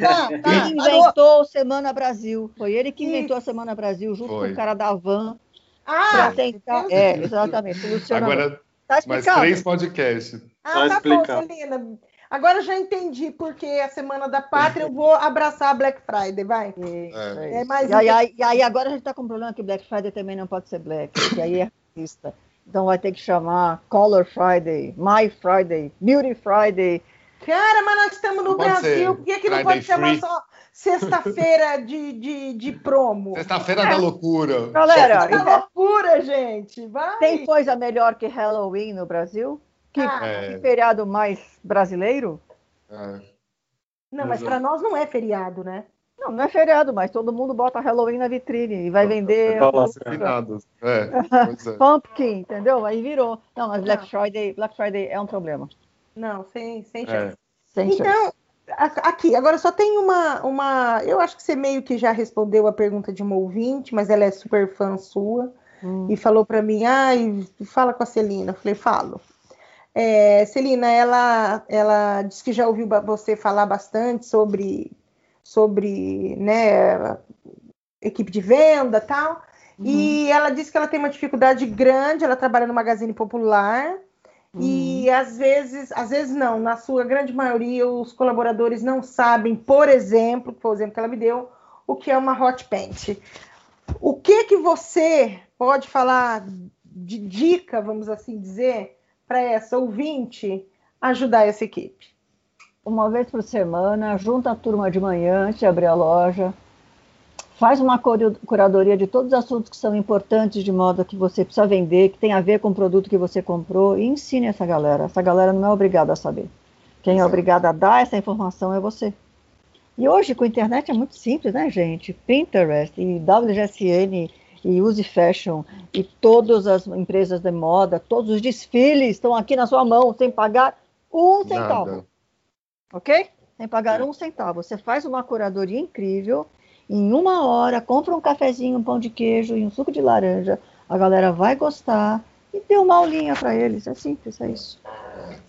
tá, tá, inventou a Semana Brasil. Foi ele que inventou a Semana Brasil, junto foi. com o cara da Van. Ah, tentar... é, exatamente. Agora, tá mais três podcasts. Ah, tá, tá bom, Celina. Agora eu já entendi porque a Semana da Pátria eu vou abraçar a Black Friday, vai. É, é mais e, aí, e aí agora a gente está com um problema que Black Friday também não pode ser Black, porque aí é racista. Então vai ter que chamar Color Friday, My Friday, Beauty Friday. Cara, mas nós estamos no Brasil, por que, que não pode chamar só sexta-feira de, de, de promo? Sexta-feira é. da loucura. Galera, da loucura, gente. Vai. Tem coisa melhor que Halloween no Brasil? Que, ah, é. feriado mais brasileiro? É. Não, mas para nós não é feriado, né? Não, não é feriado, mas todo mundo bota Halloween na vitrine e vai vender. É, é. Pumpkin, entendeu? Aí virou. Não, mas Black Friday, Black Friday é um problema. Não, sem, sem é. chance. Sem então, chance. aqui, agora só tem uma, uma. Eu acho que você meio que já respondeu a pergunta de uma ouvinte, mas ela é super fã sua. Hum. E falou para mim, ai, fala com a Celina. Eu falei, falo. É, Celina, ela, ela disse que já ouviu você falar bastante sobre, sobre né, equipe de venda tal. Uhum. E ela disse que ela tem uma dificuldade grande, ela trabalha no Magazine Popular. Uhum. E às vezes, às vezes não, na sua grande maioria, os colaboradores não sabem, por exemplo, por exemplo que ela me deu, o que é uma hot paint. O que que você pode falar de dica, vamos assim dizer, para essa ouvinte ajudar essa equipe? Uma vez por semana, junta a turma de manhã antes de abrir a loja, faz uma curadoria de todos os assuntos que são importantes de modo que você precisa vender, que tem a ver com o produto que você comprou, e ensine essa galera. Essa galera não é obrigada a saber. Quem é obrigado a dar essa informação é você. E hoje, com a internet, é muito simples, né, gente? Pinterest e WGSN e Use Fashion e todas as empresas de moda, todos os desfiles estão aqui na sua mão sem pagar um centavo. Nada. Ok? Sem pagar é. um centavo. Você faz uma curadoria incrível, em uma hora, compra um cafezinho, um pão de queijo e um suco de laranja. A galera vai gostar e dê uma aulinha para eles. É simples, é isso.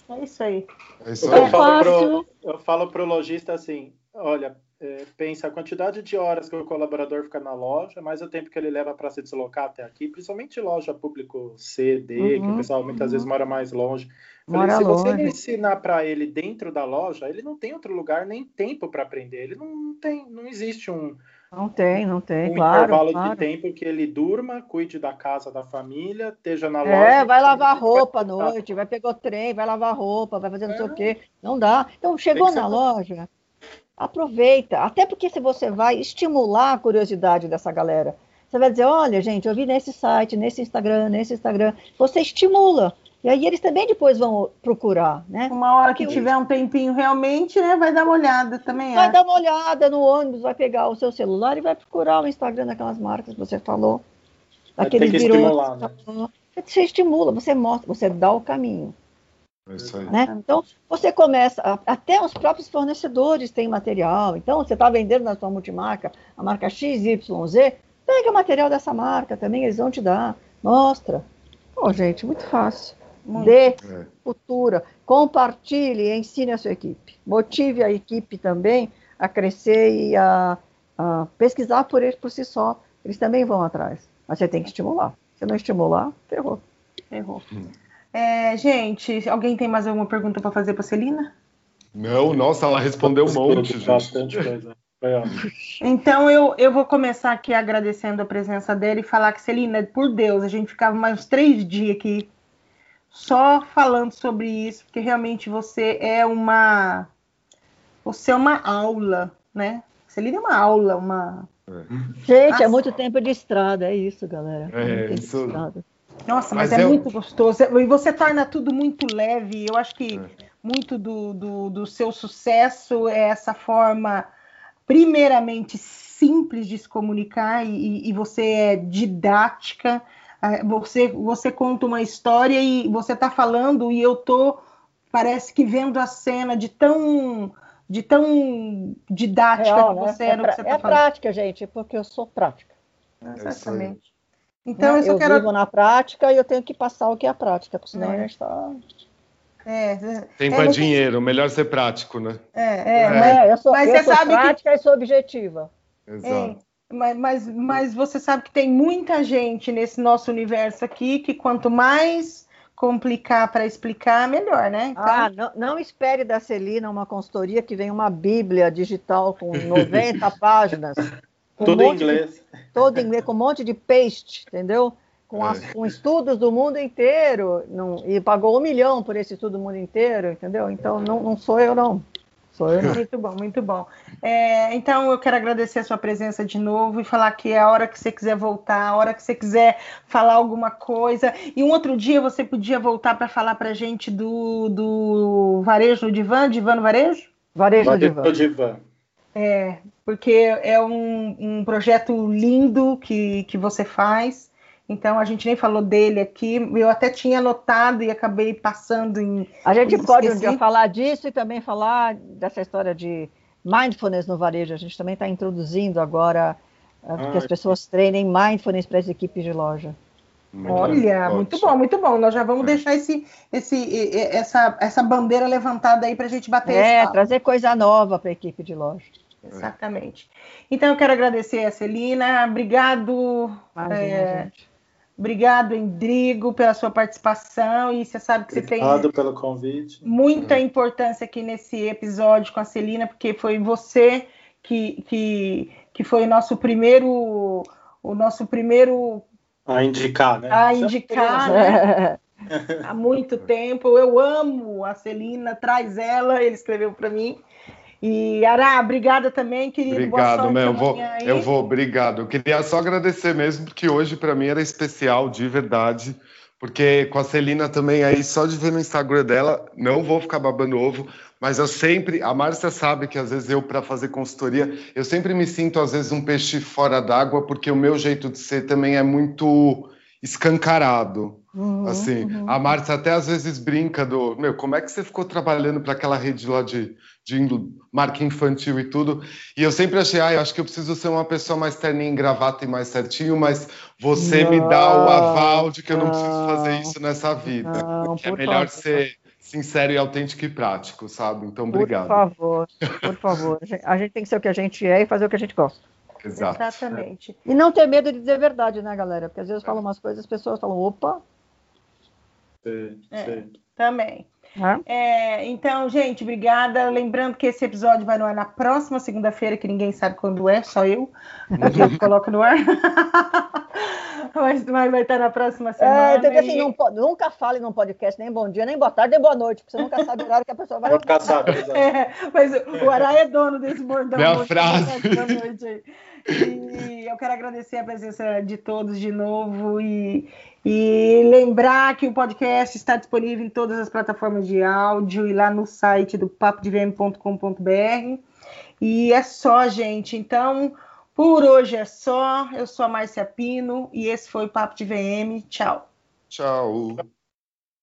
É isso aí. É isso aí. Eu, falo pro, eu falo pro lojista assim: olha, é, pensa a quantidade de horas que o colaborador fica na loja, mais o tempo que ele leva para se deslocar até aqui, principalmente loja público C, D, uhum, que o pessoal muitas uhum. vezes mora mais longe. Falei, se longe. você ensinar para ele dentro da loja, ele não tem outro lugar nem tempo para aprender. Ele não tem, não existe um não tem, não tem, um claro. intervalo claro. de tempo que ele durma, cuide da casa, da família, esteja na é, loja. É, vai lavar roupa à noite, vai pegar o trem, vai lavar roupa, vai fazer não é. sei o quê. Não dá. Então, chegou na loja, aproveita. Até porque se você vai estimular a curiosidade dessa galera, você vai dizer, olha, gente, eu vi nesse site, nesse Instagram, nesse Instagram. Você estimula. E aí eles também depois vão procurar, né? Uma hora que tiver um tempinho realmente, né? Vai dar uma olhada também. Vai é. dar uma olhada no ônibus, vai pegar o seu celular e vai procurar o Instagram daquelas marcas que você falou. Aqueles virou. Né? Você estimula, você mostra, você dá o caminho. É isso aí. Né? Então, você começa, até os próprios fornecedores têm material. Então, você está vendendo na sua multimarca a marca XYZ, Pega material dessa marca também, eles vão te dar. Mostra. Pô, gente, muito fácil. Muito. Dê é. cultura, compartilhe e ensine a sua equipe. Motive a equipe também a crescer e a, a pesquisar por eles por si só. Eles também vão atrás. Mas você tem que estimular. Se não estimular, ferrou. Ferrou. Hum. É, gente, alguém tem mais alguma pergunta para fazer para Celina? Não, nossa, ela respondeu um monte, gente. Bastante coisa. Então eu, eu vou começar aqui agradecendo a presença dela e falar que, Celina, por Deus, a gente ficava mais três dias aqui só falando sobre isso, porque realmente você é uma. Você é uma aula, né? Celina é uma aula, uma. É. Gente, Nossa. é muito tempo de estrada, é isso, galera. É, isso. Nossa, mas, mas é eu... muito gostoso. E você torna tudo muito leve. Eu acho que é. muito do, do, do seu sucesso é essa forma, primeiramente, simples de se comunicar, e, e você é didática. É, você, você conta uma história e você está falando, e eu tô, parece que vendo a cena de tão de tão didática Real, que né? você né? é, pra, que você tá é falando. prática, gente, porque eu sou prática. Exatamente. Então, né? eu, eu quero... vivo na prática e eu tenho que passar o que é a prática, porque senão é. a gente está. É, é, Tempo é, é dinheiro, melhor ser prático, né? É, é, é. eu sou, mas eu você sou sabe prática que... e sou objetiva. Exato. É, mas, mas, mas você sabe que tem muita gente nesse nosso universo aqui que quanto mais complicar para explicar, melhor, né? Então... Ah, não, não, espere da Celina uma consultoria que vem uma bíblia digital com 90 páginas. Todo um em inglês. De, todo em inglês, com um monte de paste, entendeu? Com, as, é. com estudos do mundo inteiro. Não, e pagou um milhão por esse estudo do mundo inteiro, entendeu? Então não, não sou eu, não. Sou eu, não. Muito bom, muito bom. É, então eu quero agradecer a sua presença de novo e falar que é a hora que você quiser voltar, a hora que você quiser falar alguma coisa. E um outro dia você podia voltar para falar para gente do, do varejo no divã, divã no varejo? Varejo no divã. divã. É, porque é um, um projeto lindo que, que você faz. Então a gente nem falou dele aqui. Eu até tinha anotado e acabei passando em. A gente pode um dia falar disso e também falar dessa história de mindfulness no varejo. A gente também está introduzindo agora ah, que as pessoas treinem mindfulness para as equipes de loja. Olha, muito bom, muito bom. Nós já vamos é. deixar esse, esse, essa, essa bandeira levantada aí para a gente bater. É, trazer coisa nova para a equipe de loja. Exatamente. Então eu quero agradecer a Celina, obrigado. é, obrigado, Endrigo, pela sua participação. E você sabe que obrigado você tem. Obrigado pelo convite. Muita importância aqui nesse episódio com a Celina, porque foi você que, que, que foi o nosso primeiro. O nosso primeiro. A indicar, né? A indicar, né? Há muito tempo. Eu amo a Celina, traz ela, ele escreveu para mim. E Ará, obrigada também, querido. Obrigado, meu. Eu vou, eu vou, obrigado. Eu queria só agradecer mesmo, porque hoje para mim era especial, de verdade. Porque com a Celina também aí, só de ver no Instagram dela, não vou ficar babando ovo, mas eu sempre, a Márcia sabe que às vezes eu, para fazer consultoria, eu sempre me sinto às vezes um peixe fora d'água, porque o meu jeito de ser também é muito escancarado. Uhum, assim, uhum. a Márcia até às vezes brinca do, meu, como é que você ficou trabalhando para aquela rede lá de, de marca infantil e tudo? E eu sempre achei, ah, eu acho que eu preciso ser uma pessoa mais terninha em gravata e mais certinho, mas você não, me dá o aval de que eu não, não preciso fazer isso nessa vida. Não, é melhor favor. ser sincero e autêntico e prático, sabe? Então, obrigado. Por favor, por favor. A gente tem que ser o que a gente é e fazer o que a gente gosta. Exato. Exatamente. E não ter medo de dizer verdade, né, galera? Porque às vezes falam umas coisas, as pessoas falam, opa, Sim, é, Também. É, então, gente, obrigada. Lembrando que esse episódio vai no ar na próxima segunda-feira, que ninguém sabe quando é, só eu. Eu coloco no ar. mas, mas vai estar na próxima é, semana. É, então, assim, não, nunca fale num podcast nem bom dia, nem boa tarde, nem boa noite, porque você nunca sabe o horário que a pessoa vai. Nunca sabe. É, mas o Ará é dono desse bordão. Minha frase. E eu quero agradecer a presença de todos de novo e, e lembrar que o podcast está disponível em todas as plataformas de áudio e lá no site do papodvm.com.br. E é só, gente. Então, por hoje é só. Eu sou a Márcia Pino e esse foi o Papo de VM. Tchau. Tchau.